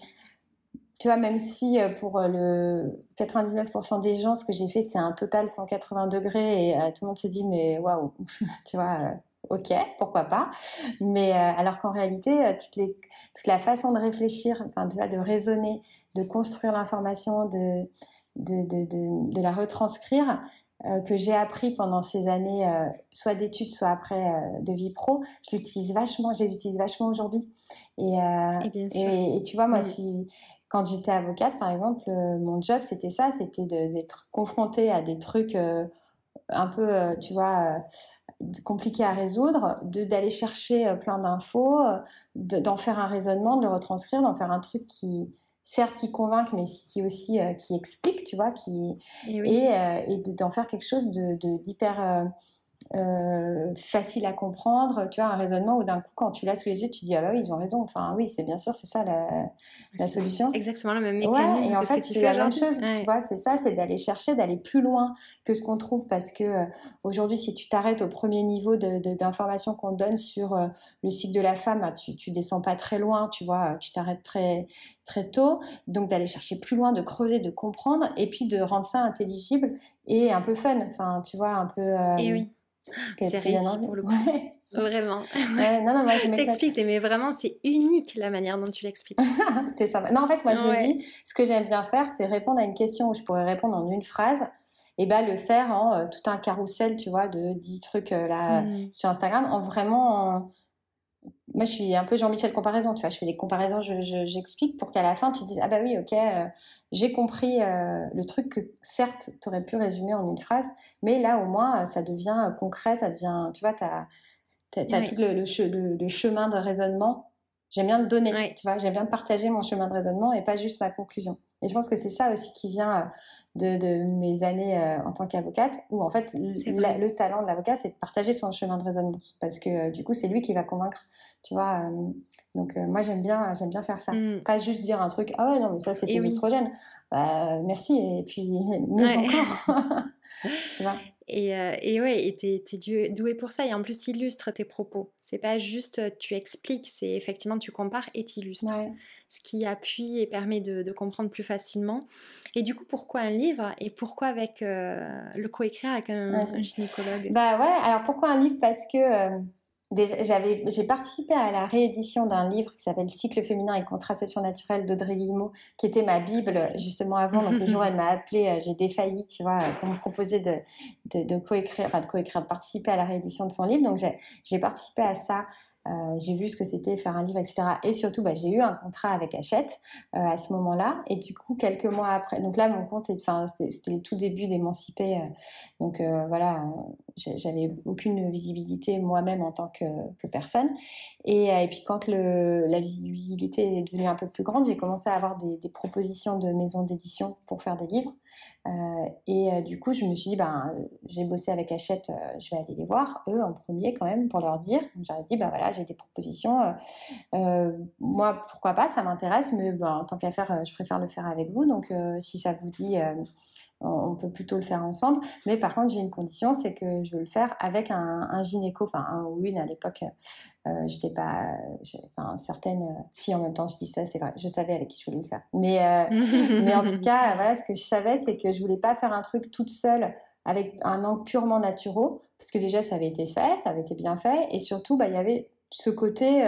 tu vois, même si pour le 99% des gens, ce que j'ai fait, c'est un total 180 degrés et tout le monde se dit, mais waouh, tu vois, ok, pourquoi pas. Mais euh, alors qu'en réalité, euh, toute, les, toute, la façon de réfléchir, enfin, vois, de raisonner, de construire l'information, de, de, de, de, la retranscrire, euh, que j'ai appris pendant ces années, soit d'études, soit après de vie pro, je l'utilise vachement, je l'utilise vachement aujourd'hui. Et, et, et, tu vois, moi, si quand j'étais avocate, par exemple, mon job, c'était ça, c'était d'être confrontée à des trucs un peu, tu vois, compliqué à résoudre, d'aller chercher euh, plein d'infos, euh, d'en faire un raisonnement, de le retranscrire, d'en faire un truc qui, certes, qui convainc, mais qui aussi euh, qui explique, tu vois, qui et, et, d'en faire quelque chose d'hyper de, euh, facile à comprendre, tu vois, un raisonnement où d'un coup, quand tu l'as sous les yeux, tu dis ah bah oui, ils ont raison. Enfin oui, c'est bien sûr, c'est ça la, solution. Exactement le même mécanisme. et en fait, c'est la même chose. Tu vois, c'est ça, c'est d'aller chercher, d'aller plus loin que ce qu'on trouve, parce que euh, aujourd'hui, si tu t'arrêtes au premier niveau d'information qu'on donne sur euh, le cycle de la femme, bah, tu, tu descends pas très loin, tu vois, tu t'arrêtes très très tôt. Donc d'aller chercher plus loin, de creuser, de comprendre, et puis de rendre ça intelligible et un peu fun. Enfin, tu vois, un peu. et oui. C'est réussi pour le coup. Vraiment. non, non, moi, je T'expliques, mais vraiment, c'est unique la manière dont tu l'expliques. T'es sympa. Non, en fait, moi, je me dis, ce que j'aime bien faire, c'est répondre à une question où je pourrais répondre en une phrase et ben le faire en euh, tout un carrousel, tu vois, de 10 trucs euh, là mmh. sur Instagram, en vraiment. Moi, je suis un peu Jean-Michel comparaison, tu vois, je fais des comparaisons, j'explique je, pour qu'à la fin, tu te dises, ah bah oui, ok, euh, j'ai compris le truc que certes, tu aurais pu résumer en une phrase, mais là, au moins, ça devient concret, ça devient, tu vois, tu as, tout le, le, chemin de raisonnement. J'aime bien le donner, tu vois, j'aime bien partager mon chemin de raisonnement et pas juste ma conclusion. Et je pense que c'est ça aussi qui vient de, mes années euh, en tant qu'avocate, où en fait le talent de l'avocat, c'est de partager son chemin de raisonnement, parce que euh, du coup, c'est lui qui va convaincre, tu vois. Euh, donc moi, j'aime bien, j'aime bien faire ça, mmh. pas juste dire un truc, ah ouais non mais ça c'est oui. bah, merci et puis mieux encore, tu vois. Et, et, ouais, et t'es, es doué pour ça. Et en plus, tu illustres tes propos. C'est pas juste tu expliques, c'est effectivement tu compares et tu illustres ce qui appuie et permet de, comprendre plus facilement. Et du coup, pourquoi un livre et pourquoi avec euh, le coécrire avec un, gynécologue? Bah ouais, alors pourquoi un livre? Parce que euh, j'ai participé à la réédition d'un livre qui s'appelle Cycle féminin et contraception naturelle d'Audrey Guillemot, qui était ma Bible justement avant. Donc le jour où elle m'a appelée, euh, j'ai défailli, tu vois, pour me proposer de, de, de coécrire, enfin de coécrire, de participer à la réédition de son livre. Donc j'ai participé à ça euh, j'ai vu ce que c'était faire un livre, etc. Et surtout, bah, j'ai eu un contrat avec Hachette euh, à ce moment-là. Et du coup, quelques mois après, donc là, mon compte, enfin, c'était le tout début d'Émanciper. Euh, donc voilà, j'avais aucune visibilité moi-même en tant que, personne. Et, puis quand la visibilité est devenue un peu plus grande, j'ai commencé à avoir des propositions de maisons d'édition pour faire des livres. Euh, et euh, du coup, je me suis dit, ben, j'ai bossé avec Hachette, euh, je vais aller les voir, eux en premier quand même, pour leur dire. J'aurais dit, ben voilà, j'ai des propositions. moi, pourquoi pas, ça m'intéresse, mais ben, en tant qu'affaire, je préfère le faire avec vous. Donc, si ça vous dit, on peut plutôt le faire ensemble. Mais par contre, j'ai une condition, c'est que je veux le faire avec un, gynéco, enfin un ou une à l'époque. Euh, j'étais pas, enfin certaines. Euh, si en même temps je dis ça, c'est vrai, je savais avec qui je voulais le faire. Mais euh, mais en tout cas, voilà, ce que je savais, c'est que je voulais pas faire un truc toute seule avec un angle purement naturel, parce que déjà ça avait été fait, ça avait été bien fait, et surtout, bah il y avait ce côté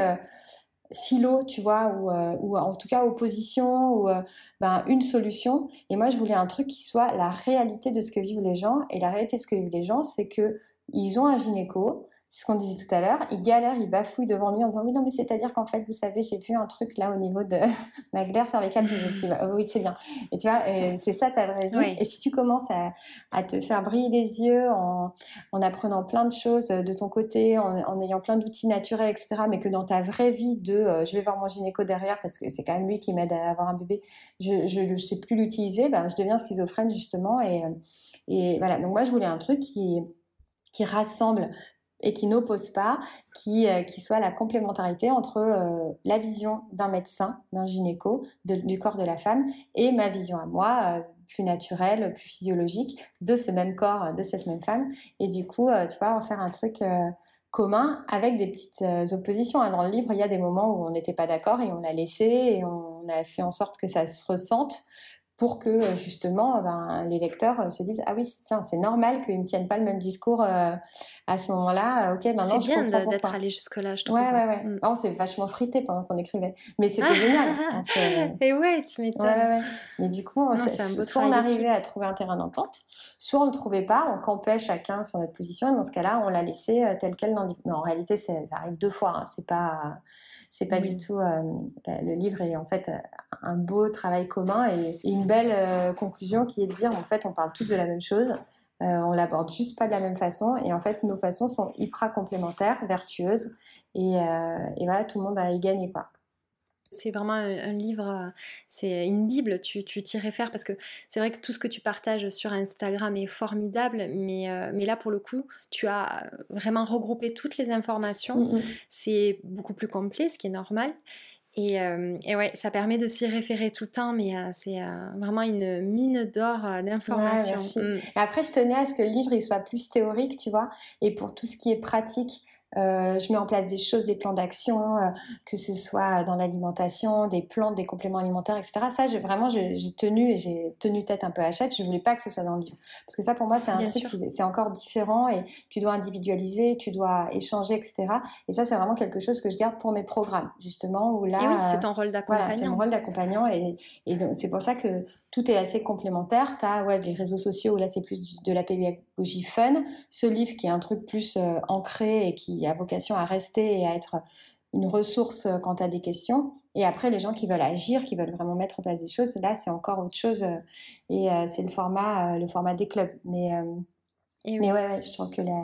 silo, tu vois, ou, euh, ou, en tout cas opposition, ou euh, ben, une solution. Et moi, je voulais un truc qui soit la réalité de ce que vivent les gens. Et la réalité de ce que vivent les gens, c'est que ils ont un gynéco, ce qu'on disait tout à l'heure, il galère, il bafouille devant lui en disant oui non mais c'est-à-dire qu'en fait vous savez j'ai vu un truc là au niveau de ma glaire cervicale oh, oui c'est bien. Et tu vois c'est ça ta vraie vie. Et si tu commences à, à, te faire briller les yeux en, en, apprenant plein de choses de ton côté en, ayant plein d'outils naturels etc mais que dans ta vraie vie de euh, je vais voir mon gynéco derrière parce que c'est quand même lui qui m'aide à avoir un bébé je ne sais plus l'utiliser ben, je deviens schizophrène justement. Et, et voilà. Donc moi je voulais un truc qui qui rassemble et qui n'oppose pas, qui, euh, qui soit la complémentarité entre euh, la vision d'un médecin, d'un gynéco, du corps de la femme, et ma vision à moi, euh, plus naturelle, plus physiologique, de ce même corps, de cette même femme. Et du coup, tu vois, en faire un truc commun avec des petites oppositions. Hein. Dans le livre, il y a des moments où on n'était pas d'accord et on l'a laissé et on a fait en sorte que ça se ressente pour que euh, justement ben, les lecteurs euh, se disent ah oui tiens c'est normal qu'ils ne tiennent pas le même discours euh, à ce moment-là. Ok maintenant c'est bien d'être allé jusque là je trouve. Ouais ouais ouais. Mm. oh, c'est vachement frité pendant qu'on écrivait. Mais c'était génial. Hein, et ouais tu m'étonnes. Ouais, ouais, mais du coup soit on arrivait à trouver un terrain d'entente soit on ne trouvait pas on campait chacun sur notre position. Et dans ce cas-là on l'a laissé tel quel dans non en réalité ça arrive deux fois hein, c'est pas c'est pas du tout. Euh, le livre est en fait euh, un beau travail commun et, une belle euh, conclusion qui est de dire en fait on parle tous de la même chose. on l'aborde juste pas de la même façon et en fait nos façons sont hyper complémentaires, vertueuses et, et voilà tout le monde a y gagné quoi. C'est vraiment un, livre, euh, c'est une Bible, tu t'y réfères parce que c'est vrai que tout ce que tu partages sur Instagram est formidable, mais, euh, mais là pour le coup, tu as vraiment regroupé toutes les informations. Mmh, mmh. C'est beaucoup plus complet, ce qui est normal. Et, euh, et, ouais, ça permet de s'y référer tout le temps, mais c'est vraiment une mine d'or d'informations. Mmh. Après, je tenais à ce que le livre il soit plus théorique, tu vois, et pour tout ce qui est pratique, Euh, je mets en place des choses, des plans d'action, euh, que ce soit dans l'alimentation, des plantes, des compléments alimentaires, etc. Ça, j'ai vraiment, j'ai tenu et j'ai tenu tête un peu à chèque. Je voulais pas que ce soit dans le livre, parce que ça, pour moi, c'est un truc, c'est encore différent et tu dois individualiser, tu dois échanger, etc. Et ça, c'est vraiment quelque chose que je garde pour mes programmes, justement, où là, et oui, c'est ton rôle d'accompagnant. Voilà, c'est mon rôle d'accompagnant et, et c'est pour ça que tout est assez complémentaire. Tu as ouais, les réseaux sociaux où là c'est plus de la pédagogie fun. Ce livre qui est un truc plus euh, ancré et qui a vocation à rester et à être une ressource euh, quand tu as des questions. Et après, les gens qui veulent agir, qui veulent vraiment mettre en place des choses, là c'est encore autre chose. Euh, et c'est le format, le format des clubs. Mais, mais ouais, je trouve que la,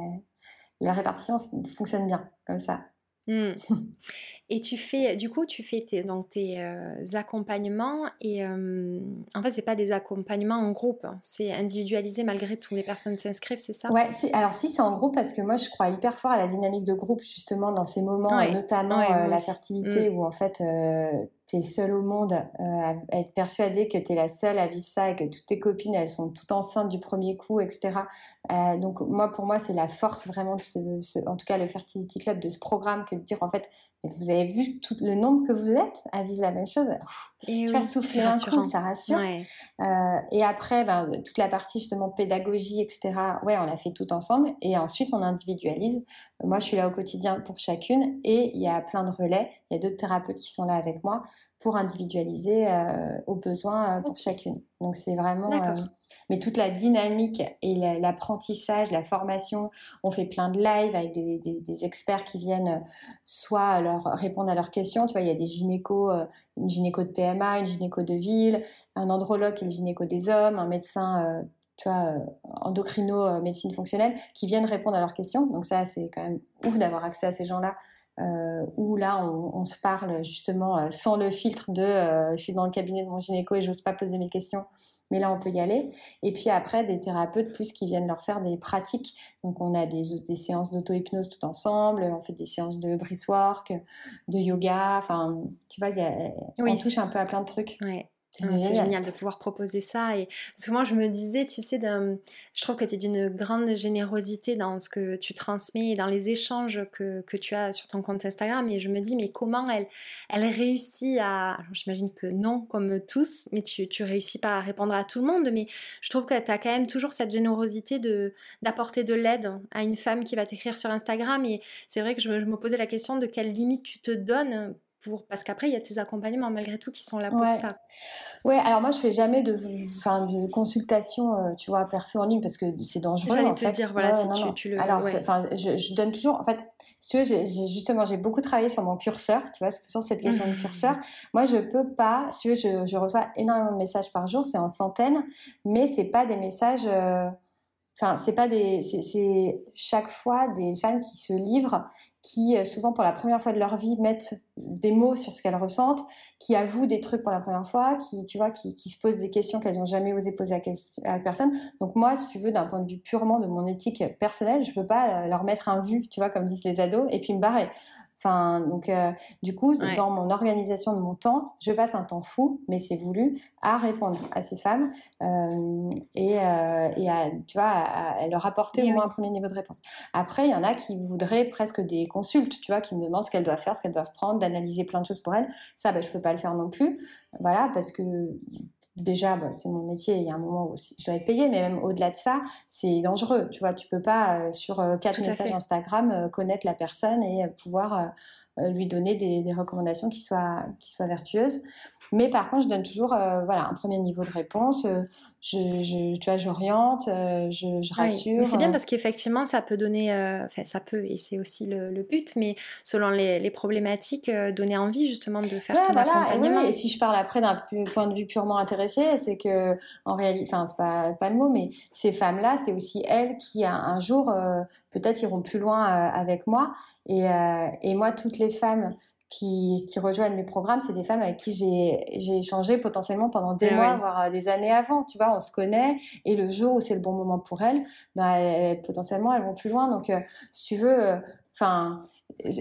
la répartition fonctionne bien comme ça. Mmh. Et tu fais, du coup, tu fais tes, donc tes euh, accompagnements et en fait, c'est pas des accompagnements en groupe, hein. c'est individualisé malgré tout. Les personnes s'inscrivent, c'est ça? Ouais, alors si c'est en groupe, parce que moi je crois hyper fort à la dynamique de groupe justement dans ces moments, notamment euh, la fertilité mmh. où en fait euh, tu es seule au monde, à être persuadée que tu es la seule à vivre ça et que toutes tes copines, elles sont toutes enceintes du premier coup, etc. donc moi, pour moi, c'est la force vraiment, de en tout cas le Fertility Club, de ce programme, que de dire en fait, vous avez vu tout le nombre que vous êtes à vivre la même chose? Et tu vas souffler un coup, ça rassure. Euh, et après, ben, toute la partie justement pédagogie, etc. Ouais, on l'a fait tout ensemble. Et ensuite, on individualise. Moi, je suis là au quotidien pour chacune. Et il y a plein de relais. Il y a d'autres thérapeutes qui sont là avec moi pour individualiser euh, aux besoins euh, pour chacune. Donc c'est vraiment... Euh, mais toute la dynamique et l'apprentissage, la, formation, on fait plein de lives avec des, des, experts qui viennent soit leur répondre à leurs questions. Tu vois, il y a des gynécos, une gynéco de PMA, une gynéco de ville, un andrologue qui est le gynéco des hommes, un médecin tu vois, endocrino, médecine fonctionnelle, qui viennent répondre à leurs questions. Donc ça, c'est quand même ouf d'avoir accès à ces gens-là euh, où là on, se parle justement euh, sans le filtre de euh, je suis dans le cabinet de mon gynéco et j'ose pas poser mes questions mais là on peut y aller. Et puis après des thérapeutes plus qui viennent leur faire des pratiques. Donc on a des, des séances d'auto-hypnose tout ensemble on fait des séances de work de yoga enfin tu vois y a, on touche un peu à plein de trucs. Ouais. C'est génial. de pouvoir proposer ça. Et... Parce que moi, je me disais, tu sais, je trouve que tu es d'une grande générosité dans ce que tu transmets et dans les échanges que, que, tu as sur ton compte Instagram. Et je me dis, mais comment elle, elle réussit à. J'imagine que non, comme tous, mais tu, tu réussis pas à répondre à tout le monde. Mais je trouve que tu as quand même toujours cette générosité d'apporter de, l'aide à une femme qui va t'écrire sur Instagram. Et c'est vrai que je me posais la question de quelle limite tu te donnes parce qu'après il y a tes accompagnements malgré tout qui sont là pour ça. Ouais, alors moi je fais jamais de, enfin, de consultation, euh, tu vois, perso en ligne parce que c'est dangereux. J'allais te dire, voilà, si tu, le. Alors, enfin, je, donne toujours, en fait, si tu veux, j'ai, justement, j'ai beaucoup travaillé sur mon curseur, tu vois, c'est toujours cette question de curseur. Moi, je peux pas, si tu veux, je, je, reçois énormément de messages par jour, c'est en centaines, mais c'est pas des messages. Euh, enfin, c'est pas des, c'est chaque fois des femmes qui se livrent qui, euh, souvent pour la première fois de leur vie, mettent des mots sur ce qu'elles ressentent, qui avouent des trucs pour la première fois, qui, tu vois, qui, se posent des questions qu'elles n'ont jamais osé poser à, personne. Donc moi, si tu veux, d'un point de vue purement de mon éthique personnelle, je peux pas euh, leur mettre un vu, tu vois, comme disent les ados, et puis me barrer. Enfin, donc, euh, du coup, dans mon organisation de mon temps, je passe un temps fou, mais c'est voulu, à répondre à ces femmes euh, et, euh, et, à, tu vois, à, leur apporter au moins un premier niveau de réponse. Après, il y en a qui voudraient presque des consultes, tu vois, qui me demandent ce qu'elles doivent faire, ce qu'elles doivent prendre, d'analyser plein de choses pour elles. Ça, ben, je peux pas le faire non plus. Voilà, parce que déjà, bah, c'est mon métier, il y a un moment où je dois être payée, mais même au-delà de ça, c'est dangereux. Tu vois, tu peux pas, euh, sur euh, quatre messages Instagram, euh, connaître la personne et pouvoir lui donner des, des, recommandations qui soient, qui soient vertueuses. Mais par contre, je donne toujours voilà, un premier niveau de réponse je, tu vois, j'oriente, euh, je, rassure. c'est bien parce qu'effectivement, ça peut donner, euh, enfin, ça peut, et c'est aussi le, but, mais selon les, problématiques, euh, donner envie justement de faire ton accompagnement. et si je parle après d'un point de vue purement intéressé, c'est que, en réalité, enfin, c'est pas, pas le mot, mais ces femmes-là, c'est aussi elles qui, un, jour, peut-être iront plus loin avec moi. Et, et moi, toutes les femmes qui, qui, rejoignent mes programmes, c'est des femmes avec qui j'ai échangé potentiellement pendant des eh mois, voire euh, des années avant. Tu vois, on se connaît et le jour où c'est le bon moment pour elles, bah, potentiellement elles vont plus loin. Donc, euh, si tu veux, euh, enfin.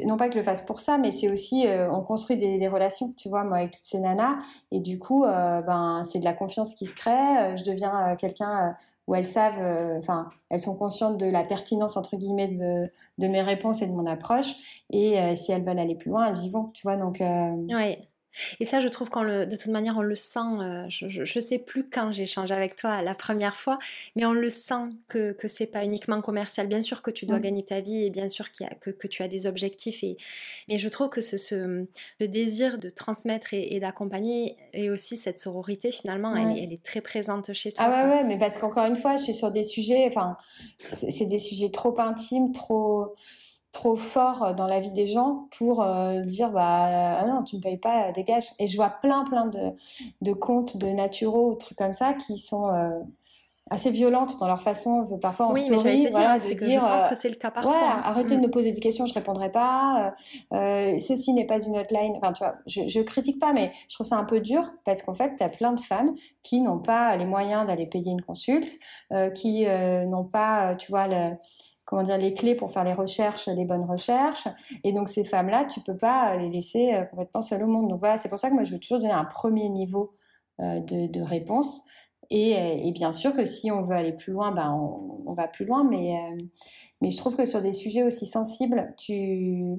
non pas que je le fasse pour ça, mais c'est aussi, on construit des, des, relations, tu vois, moi avec toutes ces nanas, et du coup, ben, c'est de la confiance qui se crée, je deviens quelqu'un où elles savent, enfin, elles sont conscientes de la pertinence entre guillemets de, de mes réponses et de mon approche. Et si elles veulent aller plus loin, elles y vont, tu vois. Donc, oui. Et ça, je trouve qu'on le, de toute manière, on le sent. Euh, je ne sais plus quand j'échange avec toi la première fois, mais on le sent que que c'est pas uniquement commercial. Bien sûr que tu dois mmh. gagner ta vie et bien sûr qu'il y a, que, que, tu as des objectifs. Et, mais je trouve que ce, ce, désir de transmettre et, d'accompagner et aussi cette sororité, finalement, elle, elle, est très présente chez toi. Ah ouais, ouais, mais parce qu'encore une fois, je suis sur des sujets, enfin, c'est des sujets trop intimes, trop trop fort euh, dans la vie des gens pour euh, dire bah ah non tu me payes pas dégage. Et je vois plein plein de, de comptes de naturaux ou trucs comme ça qui sont euh, assez violentes dans leur façon. Parfois en oui, story mais te voilà, dire, que je pense que c'est le cas parfois ouais, arrêtez de me poser des questions je répondrai pas ceci n'est pas une hotline. Enfin tu vois je, je critique pas mais je trouve ça un peu dur parce qu'en fait tu as plein de femmes qui n'ont pas les moyens d'aller payer une consulte qui n'ont pas tu vois le comment dire les clés pour faire les recherches, les bonnes recherches. Et donc ces femmes-là, tu peux pas les laisser euh, complètement seules au monde. Donc voilà, c'est pour ça que moi je veux toujours donner un premier niveau euh, de, réponse. Et, et, bien sûr que si on veut aller plus loin, ben on, on va plus loin. Mais euh, mais je trouve que sur des sujets aussi sensibles, tu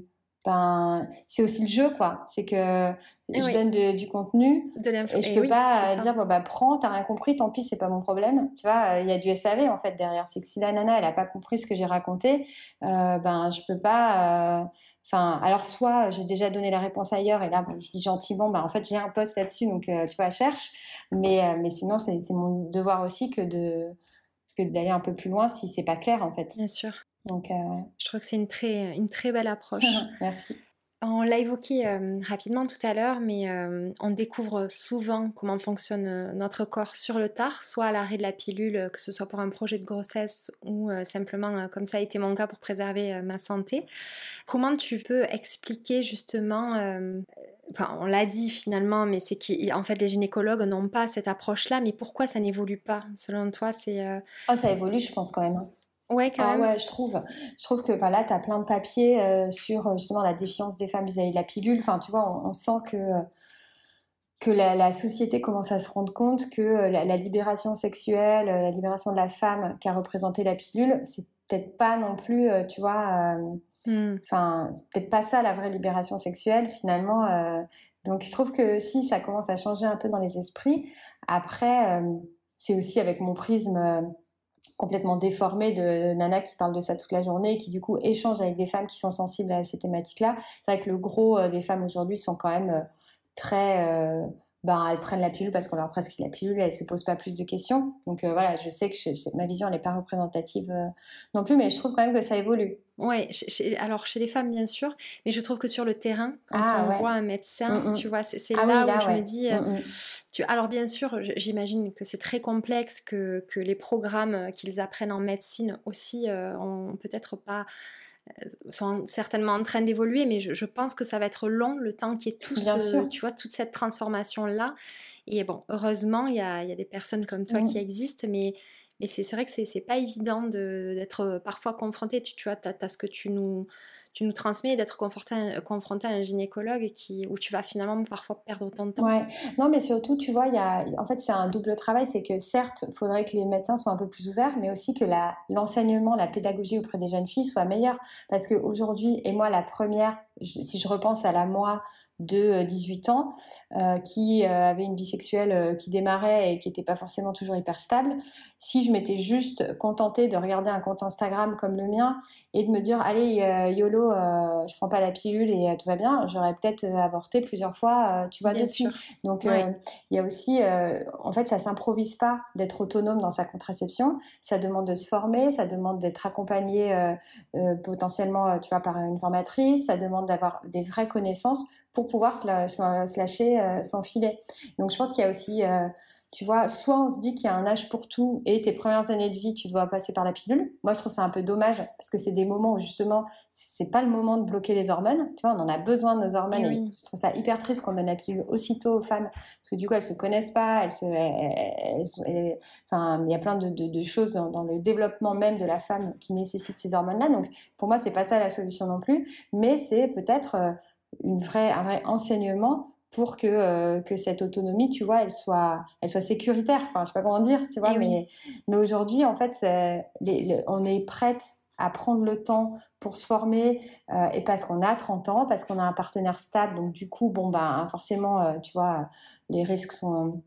ben, c'est aussi le jeu, quoi. C'est que eh je donne du contenu de et je eh peux pas dire, bon, bah, prends, t'as rien compris, tant pis, c'est pas mon problème. Tu vois, il y a du SAV, en fait, derrière. C'est que si la nana, elle a pas compris ce que j'ai raconté, euh, ben, je peux pas, euh, Enfin, alors soit j'ai déjà donné la réponse ailleurs et là je dis gentiment, bah en fait j'ai un poste là-dessus donc euh, tu vois cherche. Mais mais sinon c'est mon devoir aussi que de que d'aller un peu plus loin si c'est pas clair en fait. Bien sûr. Donc, euh, je trouve que c'est une très, une très belle approche. Merci. On l'a évoqué euh, rapidement tout à l'heure, mais euh, on découvre souvent comment fonctionne notre corps sur le tard, soit à l'arrêt de la pilule, que ce soit pour un projet de grossesse ou simplement, comme ça a été mon cas, pour préserver ma santé. Comment tu peux expliquer justement, enfin on l'a dit finalement, mais c'est qu'en fait les gynécologues n'ont pas cette approche-là, mais pourquoi ça n'évolue pas? Selon toi, c'est... Oh, ça évolue, je pense quand même. Ouais, quand ah ouais, je trouve. Je trouve que bah, là, tu as plein de papiers euh, sur euh, justement la défiance des femmes vis-à-vis de la pilule. Enfin, tu vois, on, sent que, que la, société commence à se rendre compte que euh, la, libération sexuelle, la libération de la femme qui a représenté la pilule, c'est peut-être pas non plus, tu vois, mmh. enfin, c'est peut-être pas ça la vraie libération sexuelle finalement. donc, je trouve que si ça commence à changer un peu dans les esprits, après, c'est aussi avec mon prisme complètement déformé de nana qui parle de ça toute la journée et qui du coup échange avec des femmes qui sont sensibles à ces thématiques-là. C'est vrai que le gros euh, des femmes aujourd'hui sont quand même euh, très euh, ben, elles prennent la pilule parce qu'on leur prescrit la pilule, elles se posent pas plus de questions. Donc voilà, je sais que ma vision n'est pas représentative non plus, mais je trouve quand même que ça évolue. Oui, alors chez les femmes bien sûr, mais je trouve que sur le terrain, quand ah, on voit un médecin, mm, mm. tu vois, c'est ah là, où je me dis, mm, tu, alors bien sûr, j'imagine que c'est très complexe, que, que les programmes qu'ils apprennent en médecine aussi ont peut-être pas euh, sont certainement en train d'évoluer, mais je, pense que ça va être long le temps qu'il y ait tout tu vois, toute cette transformation-là. Et bon, heureusement, il y a, y a, des personnes comme toi qui existent, mais, mais c'est vrai que c'est pas évident d'être parfois confronté. Tu, tu vois, tu as, ce que tu nous, tu nous transmets d'être confronté, à un gynécologue où tu vas finalement parfois perdre autant de temps. Ouais, non, mais surtout, tu vois, y a, en fait, c'est un double travail. C'est que certes, il faudrait que les médecins soient un peu plus ouverts, mais aussi que l'enseignement, la, pédagogie auprès des jeunes filles soit meilleure. Parce qu'aujourd'hui, et moi, la première, si je repense à la moi de 18 euh, ans euh, qui euh, avait une vie sexuelle qui démarrait et qui n'était pas forcément toujours hyper stable, si je m'étais juste contentée de regarder un compte Instagram comme le mien et de me dire allez YOLO, je prends pas la pilule et tout va bien, j'aurais peut-être avorté plusieurs fois, tu vois, dessus. Donc il y a aussi, en fait, ça s'improvise pas d'être autonome dans sa contraception, ça demande de se former, ça demande d'être accompagné potentiellement, tu vois, par une formatrice, ça demande d'avoir des vraies connaissances pour pouvoir se, lâcher euh, sans filet. Donc je pense qu'il y a aussi, euh, tu vois, soit on se dit qu'il y a un âge pour tout et tes premières années de vie, tu dois passer par la pilule. Moi, je trouve ça un peu dommage parce que c'est des moments où justement, c'est pas le moment de bloquer les hormones. Tu vois, on en a besoin de nos hormones. Eh et je trouve ça hyper triste qu'on donne la pilule aussitôt aux femmes parce que du coup, elles se connaissent pas. Elles se, enfin, il y a plein de, choses dans, le développement même de la femme qui nécessitent ces hormones-là. Donc, pour moi, c'est pas ça la solution non plus, mais c'est peut-être euh, une vraie, un vrai enseignement pour que, que cette autonomie, tu vois, elle soit, elle soit sécuritaire. Enfin, je sais pas comment dire, tu vois, eh mais, mais aujourd'hui, en fait, on est prête à prendre le temps pour se former euh, et parce qu'on a 30 ans, parce qu'on a un partenaire stable. Donc du coup, bon ben forcément, euh, tu vois, les risques sont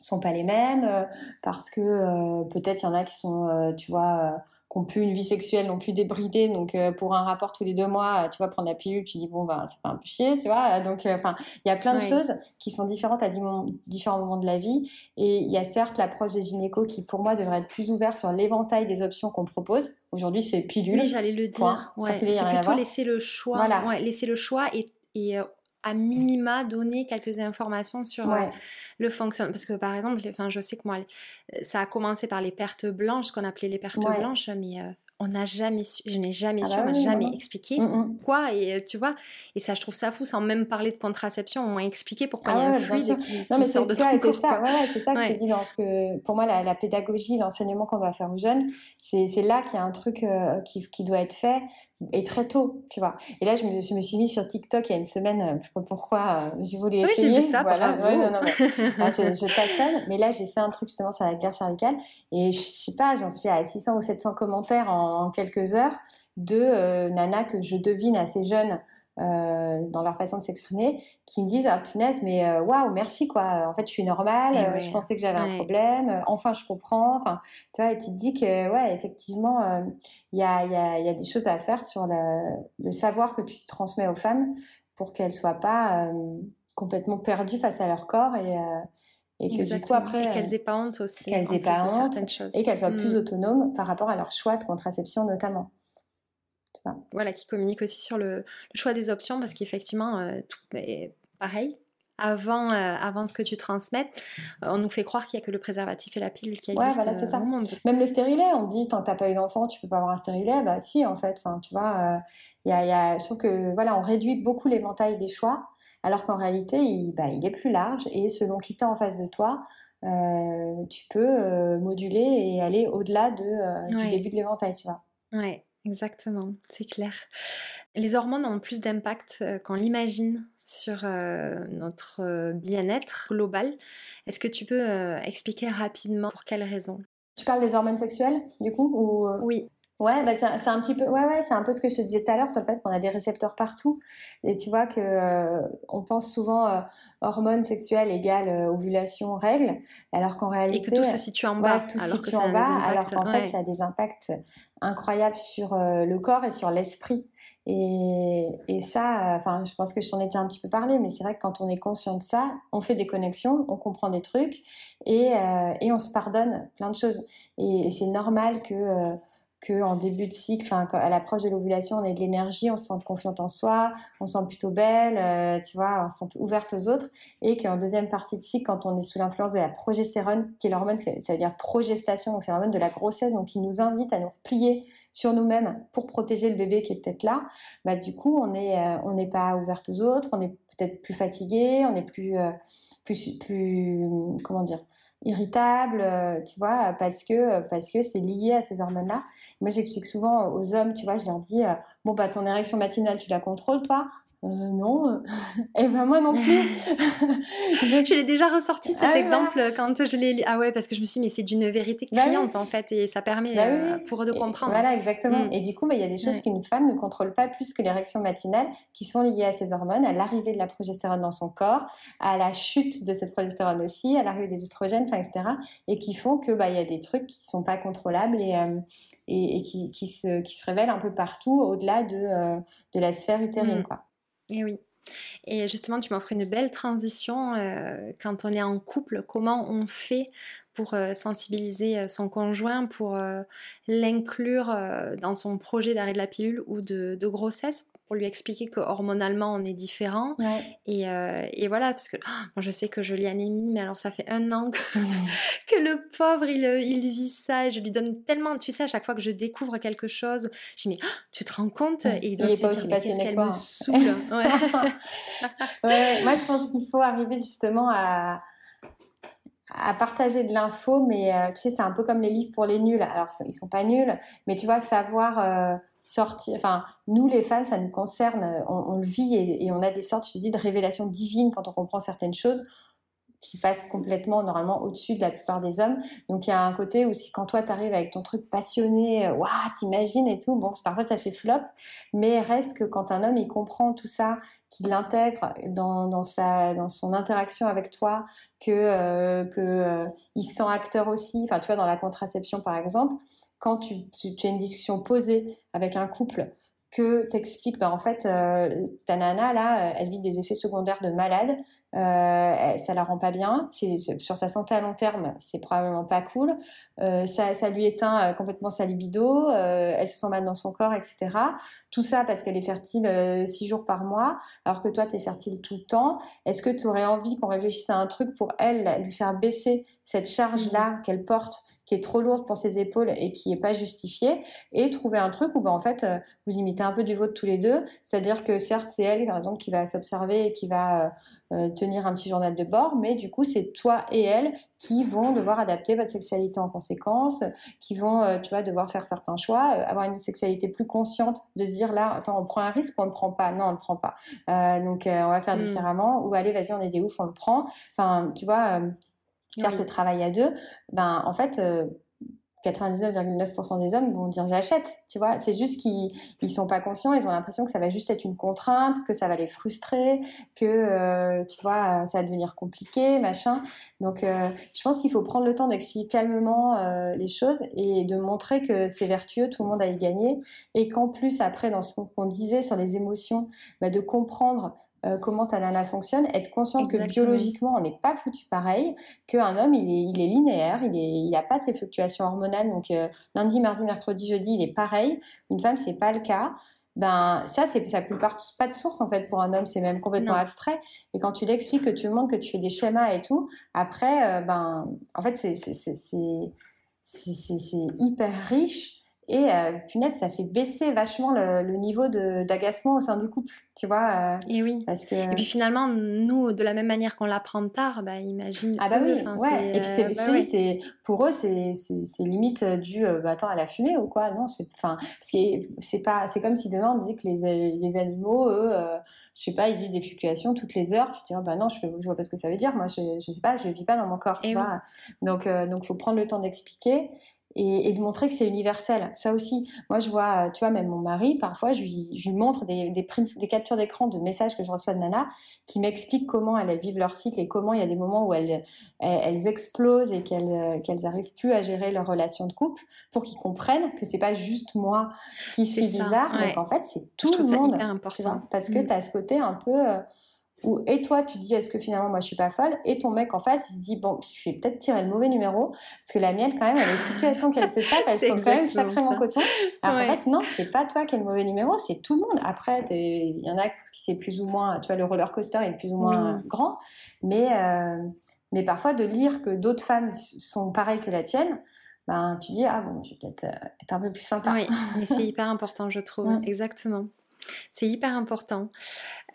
sont pas les mêmes euh, parce que peut-être il y en a qui sont, tu vois n'ont plus une vie sexuelle non plus débridée. Donc, euh, pour un rapport tous les deux mois, tu vas prendre la pilule, tu dis, bon, ben, c'est pas un peu chier, tu vois. Donc, euh, enfin, il y a plein de choses qui sont différentes à différents moments de la vie. Et il y a certes l'approche des gynécos qui, pour moi, devrait être plus ouverte sur l'éventail des options qu'on propose. Aujourd'hui, c'est pilule. Oui, j'allais le dire. Ouais. C'est plutôt laisser le choix. Voilà. laisser le choix et, et euh, à minima donner quelques informations sur euh, le fonctionnement. Parce que par exemple, enfin, je sais que moi, euh, ça a commencé par les pertes blanches, qu'on appelait les pertes blanches, mais euh, on n'a jamais su, je n'ai jamais ah su, bah on m'a jamais expliqué mmh, mmh. quoi, et tu vois, et ça, je trouve ça fou, sans même parler de contraception, on m'a expliqué pourquoi il y a ah un fluide qui, non, mais sort de ça, C'est ça, c'est ça que je dis dans ce que, pour moi, la, pédagogie, l'enseignement qu'on doit faire aux jeunes, c'est là qu'il y a un truc qui, qui, doit être fait et très tôt, tu vois. Et là, je me, je me, suis mise sur TikTok il y a une semaine, euh, je sais pas pourquoi, euh, j'ai voulu essayer. Oui, vu ça, voilà. Ouais, non, non, mais, ah, je, je mais là, j'ai fait un truc justement sur la guerre cervicale, et je, sais pas, j'en suis à 600 ou 700 commentaires en, quelques heures de euh, nanas que je devine assez jeunes euh, dans leur façon de s'exprimer, qui me disent ah punaise mais euh, waouh merci quoi. En fait je suis normale, eh euh, je pensais que j'avais un problème, enfin je comprends. Enfin tu vois et tu te dis que ouais effectivement il y a, y, a, y, a, des choses à faire sur le, savoir que tu transmets aux femmes pour qu'elles soient pas complètement perdues face à leur corps et et que du coup après et qu'elles aient pas honte aussi qu'elles aient pas honte et qu'elles soient plus mm. autonomes par rapport à leur choix de contraception notamment voilà, qui communique aussi sur le, choix des options parce qu'effectivement, euh, tout est pareil. Avant, euh, avant ce que tu transmettes, euh, on nous fait croire qu'il n'y a que le préservatif et la pilule qui existent voilà, ça. au monde. Même le stérilet, on dit tant que tu n'as pas eu d'enfant, tu peux pas avoir un stérilet. Bah si, en fait. Enfin, tu vois, y a, y a, je trouve que voilà, on réduit beaucoup l'éventail des choix, alors qu'en réalité, il, bah, il est plus large et selon qui t'es en face de toi, tu peux moduler et aller au-delà de, du début de l'éventail, tu vois. Ouais. Exactement, c'est clair. Les hormones ont plus d'impact euh, qu'on l'imagine sur euh, notre euh, bien-être global. Est-ce que tu peux expliquer rapidement pour quelles raisons? Tu parles des hormones sexuelles, du coup ou... Oui. Ouais, bah c'est un petit peu, ouais, ouais, c'est un peu ce que je te disais tout à l'heure sur le fait qu'on a des récepteurs partout. Et tu vois que on pense souvent hormones sexuelles égale ovulation, règles, alors qu'en réalité. Et que tout se situe en bas. tout se situe en bas, alors qu'en fait, ça a des impacts incroyable sur euh, le corps et sur l'esprit. Et, et, ça, enfin, je pense que je t'en ai déjà un petit peu parlé, mais c'est vrai que quand on est conscient de ça, on fait des connexions, on comprend des trucs et, euh, et on se pardonne plein de choses. Et, c'est normal que euh, qu'en début de cycle, enfin, à l'approche de l'ovulation, on ait de l'énergie, on se sente confiante en soi, on se sent plutôt belle, euh, tu vois, on se sent ouverte aux autres, et qu'en deuxième partie de cycle, quand on est sous l'influence de la progestérone, qui est l'hormone, ça veut dire progestation, donc c'est l'hormone de la grossesse, donc qui nous invite à nous replier sur nous-mêmes pour protéger le bébé qui est peut-être là, bah du coup on est euh, n'est pas ouverte aux autres, on est peut-être plus fatigué, on est plus euh, plus plus comment dire irritable, tu vois, parce que parce que c'est lié à ces hormones-là. Moi, j'explique souvent aux hommes, tu vois, je leur dis, euh, bon, bah, ton érection matinale, tu la contrôles, toi euh, non, et ben moi non plus. je, l'ai déjà ressorti cet ah exemple quand je l'ai. Ah ouais, parce que je me suis dit, mais c'est d'une vérité bah criante en fait, et ça permet bah euh, pour eux de comprendre. voilà, exactement. Mm. Et du coup, bah, il y a des choses qu'une femme ne contrôle pas plus que l'érection matinale, qui sont liées à ses hormones, à l'arrivée de la progestérone dans son corps, à la chute de cette progestérone aussi, à l'arrivée des oestrogènes, enfin, etc. Et qui font que il y a des trucs qui sont pas contrôlables et, et, qui, qui, se, qui se révèlent un peu partout au-delà de, de la sphère utérine, mm. quoi. Et oui. Et justement, tu m'offres une belle transition euh, quand on est en couple. Comment on fait pour euh, sensibiliser euh, son conjoint, pour l'inclure dans son projet d'arrêt de la pilule ou de grossesse? Pour lui expliquer que hormonalement on est différent. Et, euh, et, voilà, parce que oh, moi je sais que je lis anémie, mais alors ça fait un an que, que le pauvre il, euh, il, vit ça et je lui donne tellement, tu sais, à chaque fois que je découvre quelque chose, je dis mais oh, tu te rends compte? Et il doit se dire qu'est-ce qu'elle me saoule. ouais. moi je pense qu'il faut arriver justement à à partager de l'info, mais euh, tu sais, c'est un peu comme les livres pour les nuls. Alors, ils sont pas nuls, mais tu vois, savoir Enfin, nous les femmes, ça nous concerne, on, le vit et, on a des sortes, je te dis, de révélations divines quand on comprend certaines choses qui passent complètement normalement au-dessus de la plupart des hommes. Donc il y a un côté où quand toi tu arrives avec ton truc passionné, waouh, t'imagines et tout, bon, parfois ça fait flop, mais reste que quand un homme il comprend tout ça, qu'il l'intègre dans, dans, sa, dans son interaction avec toi, que, euh, que euh, il se sent acteur aussi, enfin tu vois dans la contraception par exemple, quand tu, tu, as une discussion posée avec un couple, que t'expliques, bah, en fait, euh, ta nana, là, elle vit des effets secondaires de malade, euh, ça la rend pas bien, c'est, sur sa santé à long terme, c'est probablement pas cool, euh, ça, ça, lui éteint euh, complètement sa libido, euh, elle se sent mal dans son corps, etc. Tout ça parce qu'elle est fertile euh, six jours par mois, alors que toi, tu es fertile tout le temps. Est-ce que tu aurais envie qu'on réfléchisse à un truc pour elle, lui faire baisser cette charge-là mmh. qu'elle porte qui est trop lourde pour ses épaules et qui n'est pas justifiée, et trouver un truc où ben, en fait euh, vous imitez un peu du vôtre tous les deux, c'est-à-dire que certes c'est elle par exemple qui va s'observer et qui va euh, euh, tenir un petit journal de bord, mais du coup c'est toi et elle qui vont devoir adapter votre sexualité en conséquence, qui vont tu vois devoir faire certains choix, avoir une sexualité plus consciente, de se dire là attends on prend un risque ou on ne prend pas, non on ne prend pas, donc on va faire mmh. différemment, ou allez vas-y on est des ouf on le prend, enfin tu vois faire ce travail à deux, ben en fait, 99,9% euh, des hommes vont dire j'achète, tu vois. C'est juste qu'ils ils sont pas conscients, ils ont l'impression que ça va juste être une contrainte, que ça va les frustrer, que euh, tu vois ça va devenir compliqué, machin. Donc euh, je pense qu'il faut prendre le temps d'expliquer calmement les choses et de montrer que c'est vertueux, tout le monde a y gagné, et qu'en plus après dans ce qu'on disait sur les émotions, bah, de comprendre euh, comment ta nana fonctionne, être consciente que biologiquement on n'est pas foutu pareil, qu'un homme il est, il est linéaire, il est, il a pas ses fluctuations hormonales, donc euh, lundi, mardi, mercredi, jeudi il est pareil. Une femme c'est pas le cas. Ben ça c'est ça coule pas de source en fait pour un homme, c'est même complètement abstrait. Et quand tu l'expliques, que tu montres que tu fais des schémas et tout, après euh, ben en fait c'est c'est c'est hyper riche et euh, punaise, ça fait baisser vachement le, niveau d'agacement au sein du couple, tu vois. Euh, et oui. Parce que... Et puis finalement, nous, de la même manière qu'on l'apprend tard, bah, imagine. Ah bah oui, ouais. Et puis c'est, euh, bah c'est, pour eux, c'est, limite du bah, attends, elle a fumé ou quoi Non, c'est, enfin, c'est pas, c'est comme si demain on disait que les, les animaux, eux, je sais pas, ils vivent des fluctuations toutes les heures. Tu te dis, oh, bah non, je, je vois pas ce que ça veut dire. Moi, je, je sais pas, je vis pas dans mon corps, tu vois. Donc, donc, faut prendre le temps d'expliquer et, de montrer que c'est universel. Ça aussi, moi je vois, tu vois, même mon mari, parfois je lui, je lui montre des, des, des captures d'écran de messages que je reçois de Nana qui m'expliquent comment elles, vivent leur cycle et comment il y a des moments où elles, elles, explosent et qu'elles qu'elles arrivent plus à gérer leur relation de couple pour qu'ils comprennent que c'est pas juste moi qui suis bizarre, mais qu'en fait c'est tout le monde. Hyper important. parce que mm. tu as ce côté un peu. Euh, et toi tu dis est-ce que finalement moi je suis pas folle? Et ton mec en face il se dit bon je vais peut-être tirer le mauvais numéro parce que la mienne quand même elle a une situation qu'elle se tape elle sont quand même sacrément coton. Alors en fait non c'est pas toi qui as le mauvais numéro c'est tout le monde. Après il y en a qui c'est plus ou moins tu vois le roller coaster est plus ou moins grand. Mais euh, mais parfois de lire que d'autres femmes sont pareilles que la tienne ben tu dis ah bon je vais peut-être euh, être un peu plus sympa. Oui mais c'est hyper important je trouve. Exactement c'est hyper important.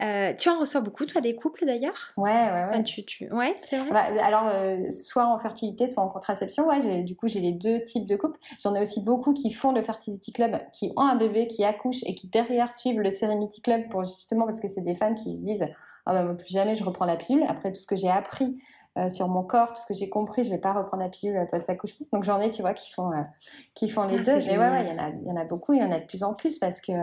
Euh, tu en reçois beaucoup, toi, des couples d'ailleurs? Ouais, ouais, ouais. tu, tu... Ouais, c'est vrai? Bah, alors, euh, soit en fertilité, soit en contraception. Ouais, du coup, j'ai les deux types de couples. J'en ai aussi beaucoup qui font le Fertility Club, qui ont un bébé, qui accouchent et qui derrière suivent le Serenity Club pour justement parce que c'est des femmes qui se disent Ah, bah, plus jamais je reprends la pilule. Après tout ce que j'ai appris. Euh, sur mon corps, tout ce que j'ai compris, je vais pas reprendre la pilule post-accouchement. Donc j'en ai, tu vois, qui font, qui font les ah, deux. Mais ouais, il y en a, il y en a beaucoup, il y en a de plus en plus parce que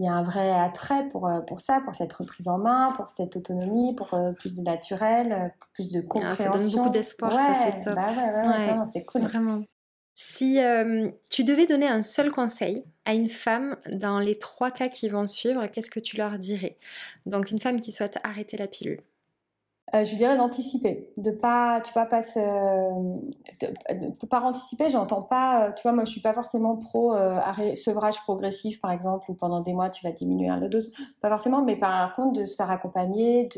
il y a un vrai attrait pour, euh, pour ça, pour cette reprise en main, pour cette autonomie, pour euh, plus de naturel, euh, plus de compréhension. Ah, ça donne beaucoup d'espoir, ça c'est top. Bah ouais, ouais, c'est cool. Vraiment. Si tu devais donner un seul conseil à une femme dans les trois cas qui vont suivre, qu'est-ce que tu leur dirais? Donc une femme qui souhaite arrêter la pilule, euh, je dirais d'anticiper, de pas, tu vois, pas se, anticiper, j'entends pas, euh, tu vois, moi je suis pas forcément pro euh, sevrage progressif par exemple, où pendant des mois tu vas diminuer la dose, pas forcément, mais par contre de se faire accompagner,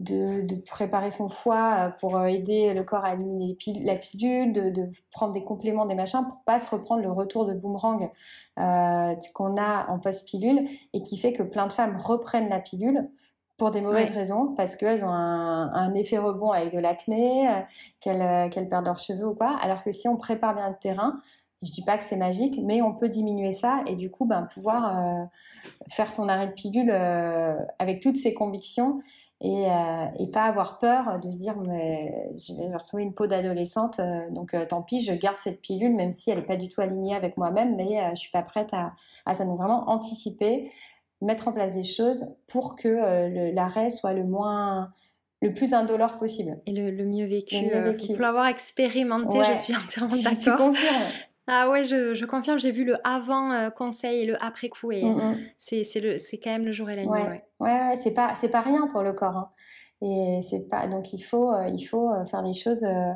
de, de, préparer son foie pour aider le corps à éliminer la pilule, de, prendre des compléments, des machins, pour pas se reprendre le retour de boomerang qu'on a en post-pilule et qui fait que plein de femmes reprennent la pilule pour des mauvaises raisons, parce qu'elles ont un, un, effet rebond avec de l'acné, euh, qu'elles euh, qu'elles perdent leurs cheveux ou quoi. Alors que si on prépare bien le terrain, Je dis pas que c'est magique, mais on peut diminuer ça et du coup, ben, pouvoir faire son arrêt de pilule avec toutes ses convictions et, et, pas avoir peur de se dire mais je vais retrouver une peau d'adolescente donc tant pis je garde cette pilule même si elle n'est pas du tout alignée avec moi-même mais je suis pas prête à, à ça donc vraiment anticiper mettre en place des choses pour que euh, l'arrêt soit le moins le plus indolore possible. Et le, mieux vécu. Euh, pour l'avoir expérimenté, je suis entièrement d'accord. Ah ouais, je, je confirme, j'ai vu le avant euh, conseil et le après coup et mm, mm. c'est c'est quand même le jour et la nuit. Ouais, ouais, c'est pas c'est pas rien pour le corps. Hein. Et c'est pas donc il faut il faut faire les choses de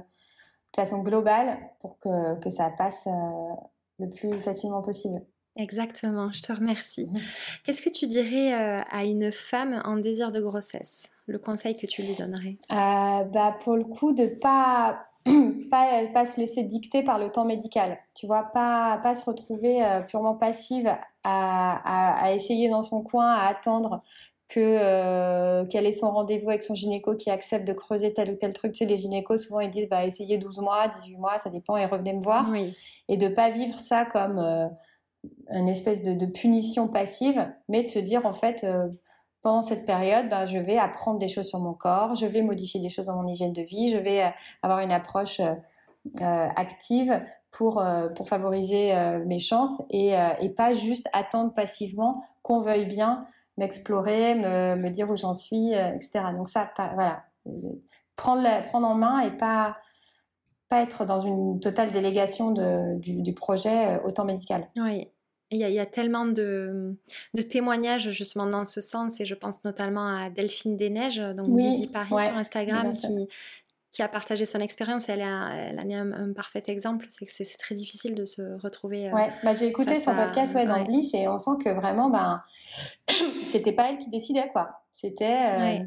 façon globale pour que, que ça passe le plus facilement possible. Exactement, je te remercie. Qu'est-ce que tu dirais euh, à une femme en désir de grossesse? Le conseil que tu lui donnerais? Euh, bah, Pour le coup, de pas, pas, pas, se laisser dicter par le temps médical. Tu vois, pas, pas se retrouver euh, purement passive à, à, essayer dans son coin, à attendre que quel est son rendez-vous avec son gynéco qui accepte de creuser tel ou tel truc. Tu sais, les gynécos, souvent, ils disent, bah, essayez 12 mois, 18 mois, ça dépend, et revenez me voir. Et de pas vivre ça comme une espèce de, punition passive, mais de se dire en fait, euh, pendant cette période, ben, je vais apprendre des choses sur mon corps, je vais modifier des choses dans mon hygiène de vie, je vais euh, avoir une approche euh, active pour, pour favoriser mes chances et, et, pas juste attendre passivement qu'on veuille bien m'explorer, me, me, dire où j'en suis, etc. Donc ça, voilà, prendre, prendre en main et pas pas être dans une totale délégation de, du, projet autant médical. Oui, il y, a, tellement de, de, témoignages justement dans ce sens et je pense notamment à Delphine Desneiges, donc Didi Paris sur Instagram, qui, qui a partagé son expérience. Elle a, elle a mis un, parfait exemple, c'est que c'est très difficile de se retrouver. Euh, ouais, bah, j'ai écouté son podcast ouais, dans Bliss et on sent que vraiment, ben, c'était pas elle qui décidait quoi. C'était, euh,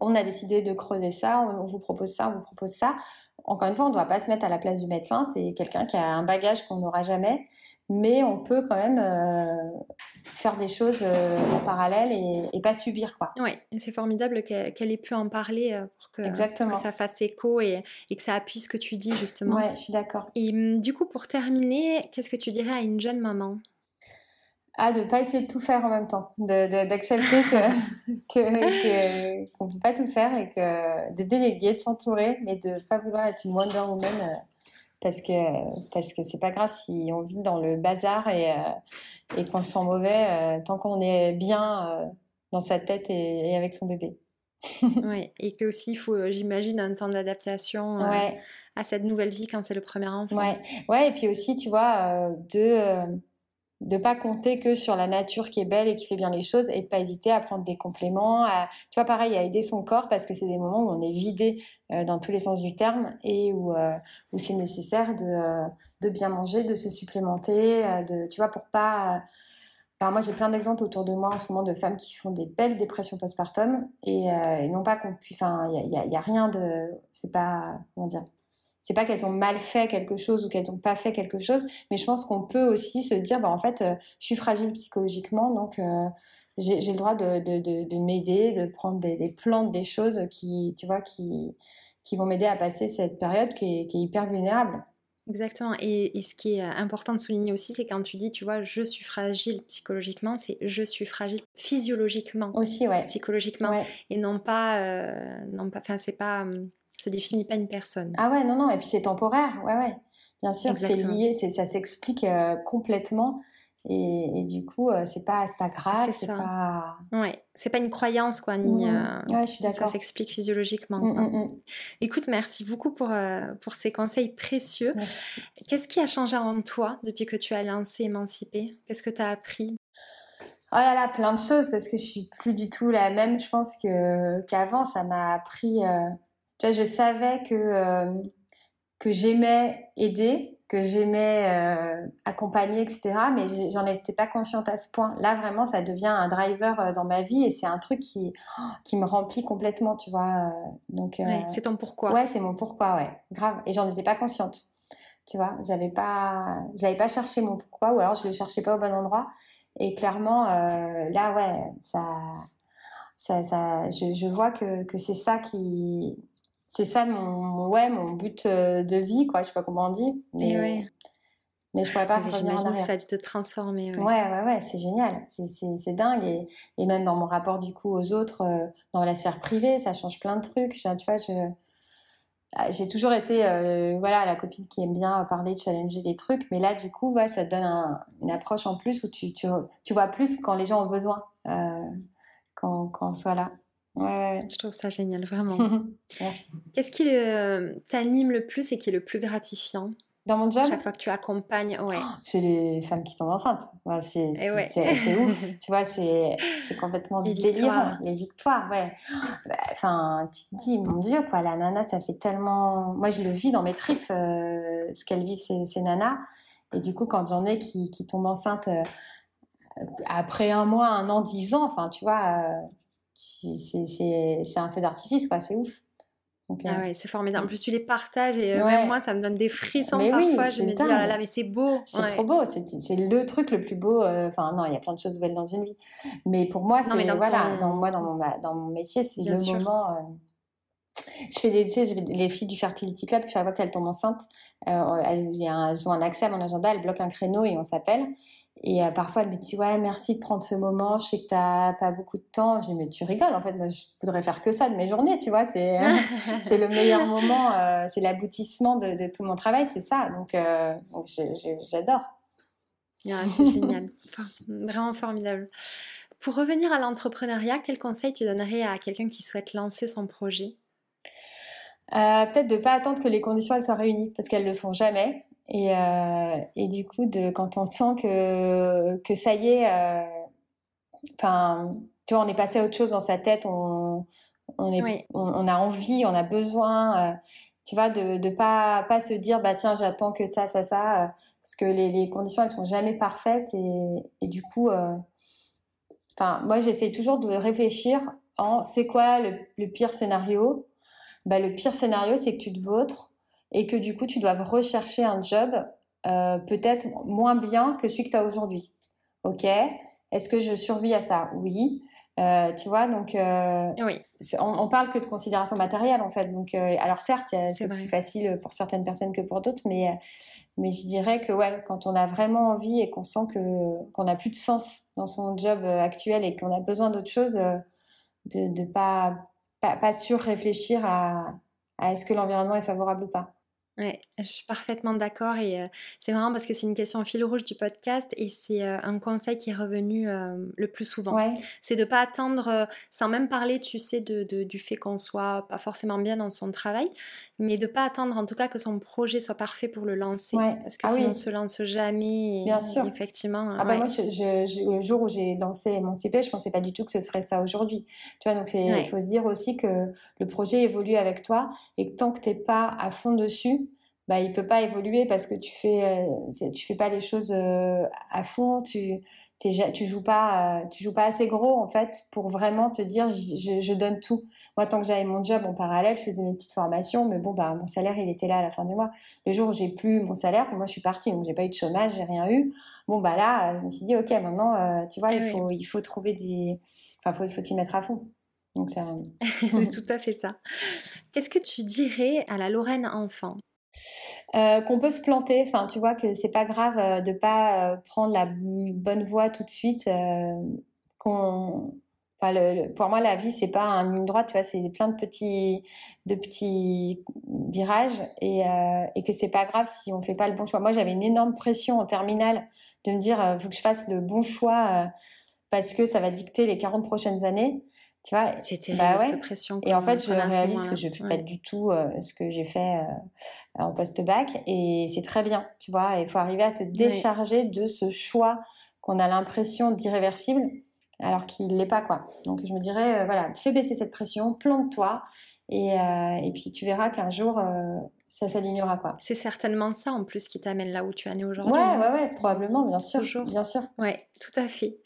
on a décidé de creuser ça, on vous propose ça, on vous propose ça encore une fois, on ne doit pas se mettre à la place du médecin. C'est quelqu'un qui a un bagage qu'on n'aura jamais, mais on peut quand même euh, faire des choses euh, en parallèle et, pas subir quoi. Oui, c'est formidable qu'elle ait pu en parler euh, pour que, ça fasse écho et, et, que ça appuie ce que tu dis justement. Oui, je suis d'accord. Et hum, du coup, pour terminer, qu'est-ce que tu dirais à une jeune maman? Ah, de ne pas essayer de tout faire en même temps, d'accepter qu'on que, qu'on ne peut pas tout faire et que de déléguer, de s'entourer, mais de ne pas vouloir être une Wonder Woman euh, parce que parce que c'est pas grave si on vit dans le bazar et, euh, et qu'on se sent mauvais euh, tant qu'on est bien dans sa tête et, avec son bébé. oui, et que aussi il faut, j'imagine, un temps d'adaptation. à cette nouvelle vie quand c'est le premier enfant. Ouais, ouais, et puis aussi, tu vois, de de pas compter que sur la nature qui est belle et qui fait bien les choses et de pas hésiter à prendre des compléments, tu vois, pareil, à aider son corps parce que c'est des moments où on est vidé euh, dans tous les sens du terme et où, euh, c'est nécessaire de, euh, de, bien manger, de se supplémenter, de, tu vois, pour pas... Enfin, moi, j'ai plein d'exemples autour de moi en ce moment de femmes qui font des belles dépressions postpartum et, et non pas qu'on puisse... Enfin, il n'y a, y a, rien de... C'est pas... Comment dire c'est pas qu'elles ont mal fait quelque chose ou qu'elles n'ont pas fait quelque chose, mais je pense qu'on peut aussi se dire, bah, en fait, euh, je suis fragile psychologiquement, donc euh, j'ai le droit de, de, de, m'aider, de prendre des, plantes, des choses qui, tu vois, qui, qui vont m'aider à passer cette période qui est, qui est hyper vulnérable. Exactement. Et, et, ce qui est important de souligner aussi, c'est quand tu dis, tu vois, je suis fragile psychologiquement, c'est je suis fragile physiologiquement. Aussi, ouais. Psychologiquement. Et non pas, euh, non pas, enfin, c'est pas, hum, ça définit pas une personne. Ah ouais, non, non, et puis c'est temporaire, ouais, ouais. Bien sûr, c'est lié, ça s'explique euh, complètement. Et, du coup, euh, c'est pas, pas grave, c'est pas. Ouais, c'est pas une croyance, quoi, ni. Mmh. Euh, ouais, je suis d'accord. Ça s'explique physiologiquement. Mmh, mmh, Écoute, merci beaucoup pour, pour ces conseils précieux. Qu'est-ce qui a changé en toi depuis que tu as lancé Émancipé? Qu'est-ce que tu as appris? Oh là là, plein de choses, parce que je suis plus du tout la même, je pense, que, qu'avant. Ça m'a appris je savais que, euh, que j'aimais aider, que j'aimais euh, accompagner, etc. Mais j'en étais pas consciente à ce point. Là, vraiment, ça devient un driver euh, dans ma vie et c'est un truc qui, qui me remplit complètement, tu vois. Donc, c'est ton pourquoi. Ouais, c'est mon pourquoi, ouais. Grave. Et j'en étais pas consciente. Tu vois, j'avais pas, je n'avais pas cherché mon pourquoi ou alors je le cherchais pas au bon endroit. Et clairement, là, ouais, ça, ça, ça je, je vois que, que c'est ça qui, c'est ça mon, ouais, mon but euh, de vie, quoi. Je sais pas comment on dit. Mais... Mais je pourrais pas revenir en arrière. que ça a dû te transformer. Ouais, ouais, ouais, c'est génial. C'est dingue. Et, et, même dans mon rapport du coup aux autres, euh, dans la sphère privée, ça change plein de trucs. tu vois, ah, j'ai toujours été euh, voilà la copine qui aime bien parler, challenger les trucs, mais là du coup ouais, ça te donne une approche en plus où tu, tu, tu, vois plus quand les gens ont besoin, euh, quand, quand on soit là. Ouais, Je trouve ça génial, vraiment. Qu'est-ce qui t'anime le plus et qui est le plus gratifiant dans mon job? Chaque fois que tu accompagnes, ouais. Oh, c'est les femmes qui tombent enceintes. c'est eh ouf. tu vois, c'est complètement les délire. Victoires. Les victoires, ouais. Bah, enfin, tu te dis, mon Dieu, quoi, la nana, ça fait tellement. Moi, je le vis dans mes tripes, euh, ce qu'elles vivent, ces, ces, nanas. Et du coup, quand j'en ai qui, qui tombent enceintes euh, après un mois, un an, dix ans, enfin, tu vois, euh, c'est un feu d'artifice, quoi, c'est ouf ah ouais, c'est formidable. En plus, tu les partages et euh, même moi, ça me donne des frissons parfois. je me dis, oh là là, mais c'est beau. C'est trop beau. C'est le truc le plus beau. Euh, enfin, non, il y a plein de choses belles dans une vie. Mais pour moi, c'est voilà, dans, moi, dans mon, dans mon métier, c'est le moment. Euh, je fais des, tu sais, les filles du Fertility Club, chaque fois qu'elles tombent enceintes, elles, elles, ont un accès à mon agenda, elles bloquent un créneau et on s'appelle. Et euh, parfois, elle me dit Ouais, merci de prendre ce moment. Je sais que tu n'as pas beaucoup de temps. Je dis Mais tu rigoles, en fait, moi, je voudrais faire que ça de mes journées, tu vois. C'est, c'est le meilleur moment, euh, c'est l'aboutissement de, tout mon travail, c'est ça. Donc, euh, j'adore. Ah, c'est génial. vraiment formidable. Pour revenir à l'entrepreneuriat, quel conseil tu donnerais à quelqu'un qui souhaite lancer son projet? Peut-être de ne pas attendre que les conditions elles soient réunies, parce qu'elles ne le sont jamais. Et, euh, et, du coup, de, quand on sent que, que ça y est, euh, enfin, tu vois, on est passé à autre chose dans sa tête, on, on, est, on, a envie, on a besoin, euh, tu vois, de ne pas, pas se dire, bah tiens, j'attends que ça, ça, ça, parce que les, les, conditions, elles sont jamais parfaites. Et, et du coup, enfin, moi, j'essaie toujours de réfléchir en c'est quoi le, le, pire scénario? Bah, Le pire scénario, c'est que tu te vautres et que du coup tu dois rechercher un job euh, peut-être moins bien que celui que tu as aujourd'hui. Ok? Est-ce que je survis à ça? Oui. Euh, tu vois, donc euh, oui. on, parle que de considération matérielle en fait. Donc, alors certes, c'est plus facile pour certaines personnes que pour d'autres, mais mais je dirais que ouais, quand on a vraiment envie et qu'on sent que qu'on n'a plus de sens dans son job actuel et qu'on a besoin d'autre chose, de ne pas, pas, pas sur réfléchir à, à est-ce que l'environnement est favorable ou pas. Oui, je suis parfaitement d'accord et c'est marrant parce que c'est une question en fil rouge du podcast et c'est un conseil qui est revenu le plus souvent. C'est de ne pas attendre, sans même parler, tu sais, de, du fait qu'on soit pas forcément bien dans son travail, mais de ne pas attendre en tout cas que son projet soit parfait pour le lancer. Parce que ah on ne se lance jamais, bien sûr. effectivement. Ah bah moi, le jour où j'ai lancé mon CP, je ne pensais pas du tout que ce serait ça aujourd'hui. Tu vois, donc il faut se dire aussi que le projet évolue avec toi et que tant que tu n'es pas à fond dessus, bah, il peut pas évoluer parce que tu fais euh, tu fais pas les choses euh, à fond tu tu joues pas euh, tu joues pas assez gros en fait pour vraiment te dire je, je donne tout. Moi tant que j'avais mon job en parallèle je faisais mes petites formations mais bon bah mon salaire il était là à la fin du mois. Le jour où j'ai plus mon salaire moi je suis partie donc j'ai pas eu de chômage j'ai rien eu. Bon bah là je me suis dit ok maintenant tu vois il faut il faut trouver des enfin faut faut t'y mettre à fond. Donc c'est tout à fait ça. Qu'est-ce que tu dirais à la Lorraine enfant? Euh, qu'on peut se planter, enfin tu vois que c'est pas grave euh, de pas euh, prendre la bonne voie tout de suite. qu'on, pour moi la vie c'est pas une ligne droite, tu vois, c'est plein de petits, de petits virages et, et que c'est pas grave si on fait pas le bon choix. Moi j'avais une énorme pression en terminale de me dire faut que je fasse le bon choix parce que ça va dicter les 40 prochaines années. Tu vois, c'était bah cette pression. Et en fait, je réalise que je fais pas du tout euh, ce que j'ai fait euh, en post-bac et c'est très bien, tu vois. Il faut arriver à se décharger de ce choix qu'on a l'impression d'irréversible alors qu'il l'est pas, quoi. Donc, je me dirais, euh, voilà, fais baisser cette pression, plante-toi et, et puis tu verras qu'un jour, ça s'alignera, quoi. C'est certainement ça, en plus, qui t'amène là où tu en es aujourd'hui. Ouais, ouais, ouais, probablement, bien sûr. Toujours. Bien sûr. Ouais, tout à fait.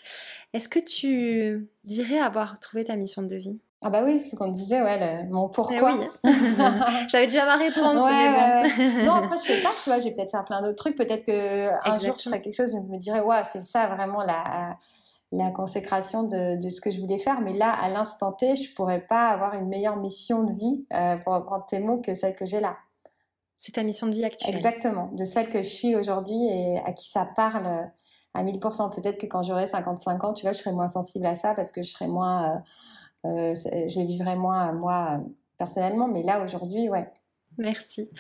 Est-ce que tu dirais avoir trouvé ta mission de vie? Ah bah oui, c'est ce qu'on disait, ouais, mon pourquoi. Eh J'avais déjà ma réponse, mais bon. non, après, je sais pas, tu vois, je vais peut-être faire plein d'autres trucs. Peut-être qu'un jour, je ferai quelque chose, je me dirais, ouais, c'est ça vraiment la, la consécration de, de, ce que je voulais faire. Mais là, à l'instant T, je pourrais pas avoir une meilleure mission de vie, euh, pour reprendre tes mots, que celle que j'ai là. C'est ta mission de vie actuelle. Exactement, de celle que je suis aujourd'hui et à qui ça parle à 1000%. Peut-être que quand j'aurai 55 ans, tu vois, je serai moins sensible à ça parce que je serai moins, euh, euh, je vivrai moins moi personnellement. Mais là aujourd'hui, ouais. Merci.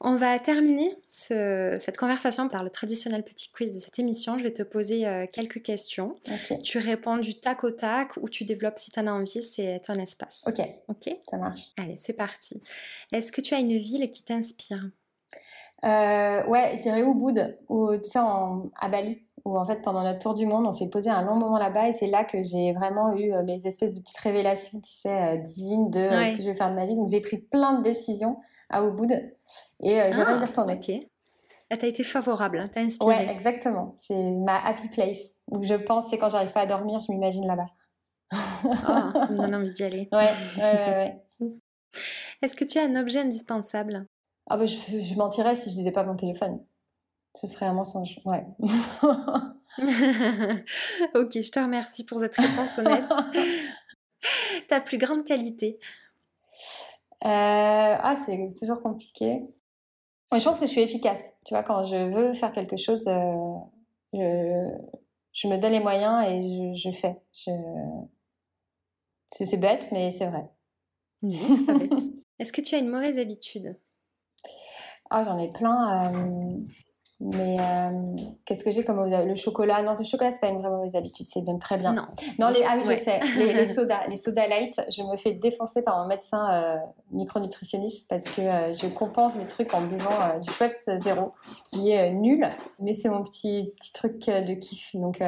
On va terminer cette conversation par le traditionnel petit quiz de cette émission. Je vais te poser euh, quelques questions. Tu réponds du tac au tac ou tu développes si tu en as envie, c'est ton espace. Ok. Ok. Ça marche. Allez, c'est parti. Est-ce que tu as une ville qui t'inspire? Euh, Ouais, je dirais Ubud, ou tu sais, à Bali où en fait pendant notre tour du monde, on s'est posé un long moment là-bas et c'est là que j'ai vraiment eu euh, mes espèces de petites révélations, tu sais, divines de ce que je vais faire de ma vie. Donc j'ai pris plein de décisions à Ubud. Et euh, j'aimerais ah, y retourner. Ok. Là, t'as été favorable, hein, t'as inspiré. Ouais, exactement. C'est ma happy place. Où je pense, c'est quand j'arrive pas à dormir, je m'imagine là-bas. oh, ça me donne envie d'y aller. Ouais, ouais, ouais. Est-ce que tu as un objet indispensable? Ah bah, je, je mentirais si je disais pas mon téléphone. Ce serait un mensonge, ouais. ok, je te remercie pour cette réponse honnête. Ta plus grande qualité euh, ah, c'est toujours compliqué. je pense que je suis efficace. Tu vois, quand je veux faire quelque chose, euh, je, me donne les moyens et je, fais. C'est bête, mais c'est vrai. Est-ce que tu as une mauvaise habitude? Ah, j'en ai plein. Euh, mais euh, qu'est-ce que j'ai comme Le chocolat, non, le chocolat, c'est pas une vraie mauvaise habitude, c'est même très bien. Non. Non, les, ah oui, je sais, les, sodas, les sodas light, je me fais défoncer par mon médecin euh, micronutritionniste parce que euh, je compense des trucs en buvant du Schweppes zéro, ce qui est nul, mais c'est mon petit, petit truc de kiff. Donc,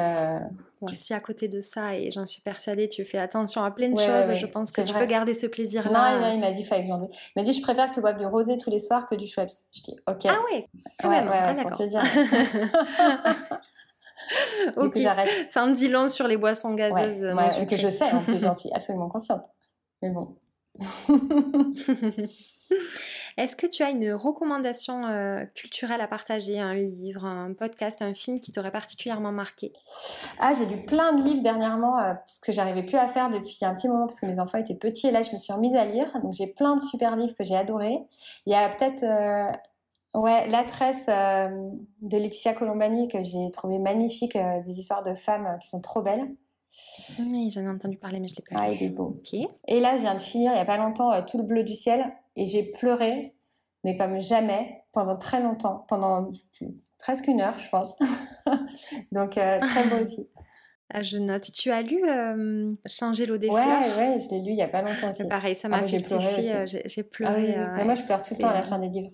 si à côté de ça, et j'en suis persuadée, tu fais attention à plein de choses, je pense que tu peux garder ce plaisir-là. Non, non, il m'a dit, il fallait que j'en Il m'a dit, je préfère que tu boives du rosé tous les soirs que du Schweppes. Je dis, ok. Ah ouais, quand même. ah, d'accord. Te dire. ok, ça me dit long sur les boissons gazeuses. Ouais, que je sais, en plus, j'en suis absolument consciente. Mais bon. Est-ce que tu as une recommandation euh, culturelle à partager, un livre, un podcast, un film qui t'aurait particulièrement marqué? Ah, j'ai lu plein de livres dernièrement, euh, parce que j'arrivais plus à faire depuis un petit moment, parce que mes enfants étaient petits, et là je me suis remise à lire. Donc j'ai plein de super livres que j'ai adorés. Il y a peut-être... Euh, ouais, La Tresse de Laetitia Colombani que j'ai trouvé magnifique, des histoires de femmes qui sont trop belles. Oui, j'en ai entendu parler, mais je l'ai pas Ah, il est beau. Et là, je viens de finir, il n'y a pas longtemps, Tout le bleu du ciel et j'ai pleuré, mais comme jamais, pendant très longtemps, pendant presque une heure, je pense. Donc, euh, très beau aussi. Ah, je note. Tu as lu euh, Changer l'eau des ouais, fleurs? Ouais, je l'ai lu il n'y a pas longtemps aussi. Pareil, ça m'a ah, fait pleuré. J'ai pleuré. Ah moi, je pleure tout le temps à la fin des livres.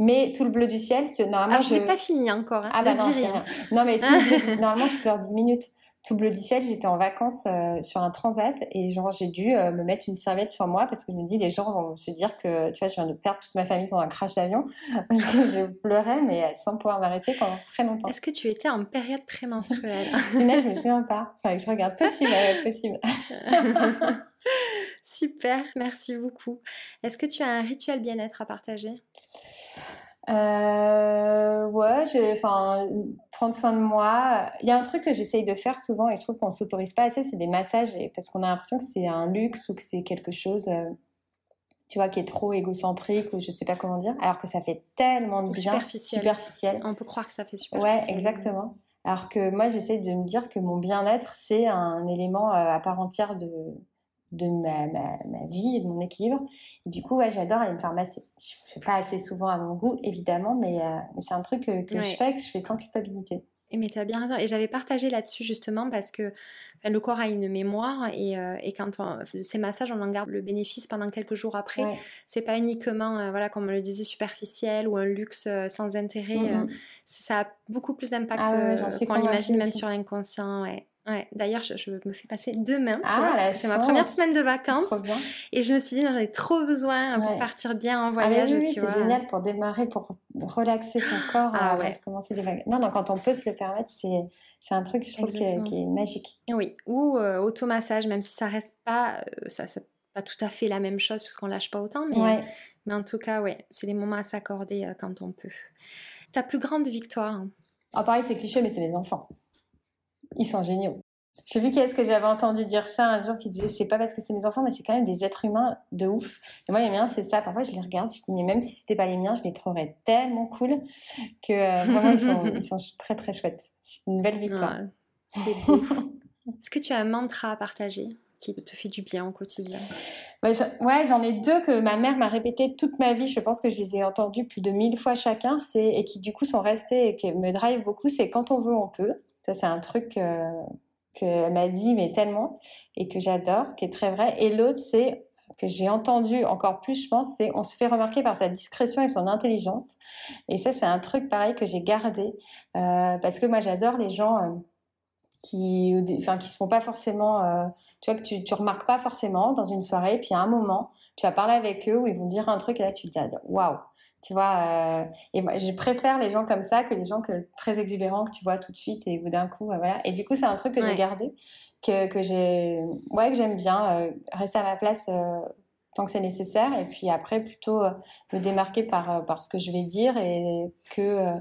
Mais tout le bleu du ciel, normalement. Ah, je n'ai pas fini encore. Hein, ah, bah non, non, mais tout le bleu, normalement, je pleure 10 minutes tout bleu du ciel, j'étais en vacances euh, sur un transat et genre j'ai dû euh, me mettre une serviette sur moi parce que je me dis les gens vont se dire que tu vois je viens de perdre toute ma famille dans un crash d'avion parce que je pleurais mais sans pouvoir m'arrêter pendant très longtemps. Est-ce que tu étais en période prémenstruelle? Je ne me souviens pas. Enfin, que je regarde possible, possible. Super, merci beaucoup. Est-ce que tu as un rituel bien-être à partager? Euh, ouais, enfin, prendre soin de moi. Il y a un truc que j'essaye de faire souvent et je trouve qu'on s'autorise pas assez, c'est des massages et, parce qu'on a l'impression que c'est un luxe ou que c'est quelque chose, euh, tu vois, qui est trop égocentrique ou je sais pas comment dire, alors que ça fait tellement de bien. Superficiel. superficiel. On peut croire que ça fait superficiel. Ouais, exactement. Alors que moi, j'essaye de me dire que mon bien-être, c'est un élément euh, à part entière de, de ma, ma, vie et de mon équilibre. Et du coup, ouais, j'adore aller me faire masser. Je ne fais pas assez souvent à mon goût, évidemment, mais, euh, mais c'est un truc que, que je fais, que je fais sans culpabilité. Mais tu as bien raison. Et j'avais partagé là-dessus justement parce que le corps a une mémoire et, euh, et quand on, ces massages, on en garde le bénéfice pendant quelques jours après. C'est pas uniquement, euh, voilà, comme on le disait, superficiel ou un luxe sans intérêt. Mm-hmm. ça a beaucoup plus d'impact ah qu'on l'imagine même sur l'inconscient. Ouais. Ouais, d'ailleurs, je, me fais passer demain, tu ah, vois, parce que c'est ma première semaine de vacances. Et je me suis dit, j'en ai trop besoin pour partir bien en ah, voyage, oui, tu vois. C'est génial pour démarrer, pour relaxer son corps, ah, euh, ouais. commencer des vacances. Non, non, quand on peut se le permettre, c'est, c'est un truc, je trouve, qui est, magique. Oui, ou euh, automassage, même si ça reste pas, euh, ça, c'est pas tout à fait la même chose, puisqu'on lâche pas autant, mais, mais en tout cas, ouais, c'est des moments à s'accorder euh, quand on peut. Ta plus grande victoire? Ah, pareil, c'est cliché, mais c'est les enfants. Ils sont géniaux. J'ai vu qu'est-ce que j'avais entendu dire ça un jour qui disait c'est pas parce que c'est mes enfants, mais c'est quand même des êtres humains de ouf. Et moi, les miens, c'est ça. Parfois, je les regarde, je me dis, mais même si c'était pas les miens, je les trouverais tellement cool que euh, vraiment, ils sont, très très chouettes. C'est une belle victoire. Est-ce que tu as un mantra à partager qui te fait du bien au quotidien? Ouais, j'en ai deux que ma mère m'a répété toute ma vie. Je pense que je les ai entendus plus de mille fois chacun, et qui du coup sont restés et qui me drive beaucoup. C'est quand on veut, on peut. Ça, c'est un truc euh, qu'elle m'a dit, mais tellement, et que j'adore, qui est très vrai. Et l'autre, c'est que j'ai entendu encore plus, je pense, c'est on se fait remarquer par sa discrétion et son intelligence. Et ça, c'est un truc pareil que j'ai gardé, euh, parce que moi, j'adore les gens euh, qui, enfin, qui se font pas forcément, tu vois, que tu, remarques pas forcément dans une soirée, puis à un moment, tu vas parler avec eux où ils vont dire un truc et là, tu te dis, waouh, tu vois, euh, et moi, je préfère les gens comme ça que les gens que, très exubérants que tu vois tout de suite et d'un coup, euh, voilà. Et du coup, c'est un truc que j'ai gardé, que, que j'ai, ouais, que j'aime bien, euh, rester à ma place tant que c'est nécessaire, et puis après, plutôt me démarquer par, par ce que je vais dire et que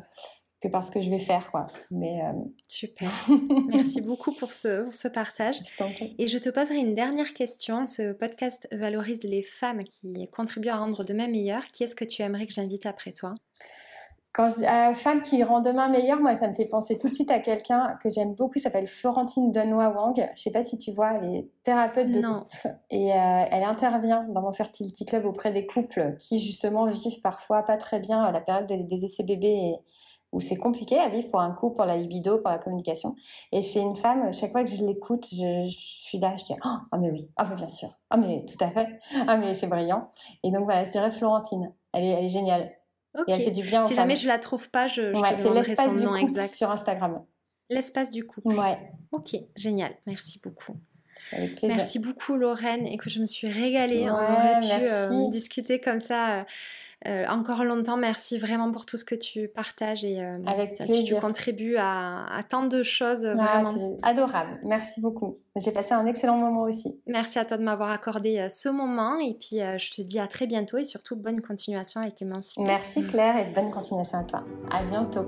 que parce que je vais faire quoi. Mais euh, super. Merci beaucoup pour ce, ce partage. Et je te poserai une dernière question. Ce podcast valorise les femmes qui contribuent à rendre demain meilleur. Qui est-ce que tu aimerais que j'invite après toi? Quand je dis euh, femme qui rend demain meilleur, moi, ça me fait penser tout de suite à quelqu'un que j'aime beaucoup, s'appelle Florentine Denois Wang. Je sais pas si tu vois, elle est thérapeute de couple et euh, elle intervient dans mon Fertility Club auprès des couples qui, justement, vivent parfois pas très bien la période des essais bébés et, où c'est compliqué à vivre pour un couple, pour la libido, pour la communication. Et c'est une femme, chaque fois que je l'écoute, je, suis là, je dis Ah, oh, mais oui, ah, mais bien sûr, ah, mais tout à fait, ah, mais c'est brillant. Et donc voilà, je dirais Florentine, elle est, elle est géniale. Et elle fait du bien Si jamais je la trouve pas, je, je ouais, te demanderai son nom exact. Sur Instagram. L'espace du couple. Ouais. Ok, génial, merci beaucoup. Merci beaucoup Lorraine et que je me suis régalée. On aurait pu euh, discuter comme ça. Euh, euh, encore longtemps, merci vraiment pour tout ce que tu partages et euh, tu, contribues à, tant de choses. vraiment. adorable, merci beaucoup. J'ai passé un excellent moment aussi. Merci à toi de m'avoir accordé euh, ce moment et puis je te dis à très bientôt et surtout bonne continuation avec Émancipée. Merci Claire et bonne continuation à toi. À bientôt.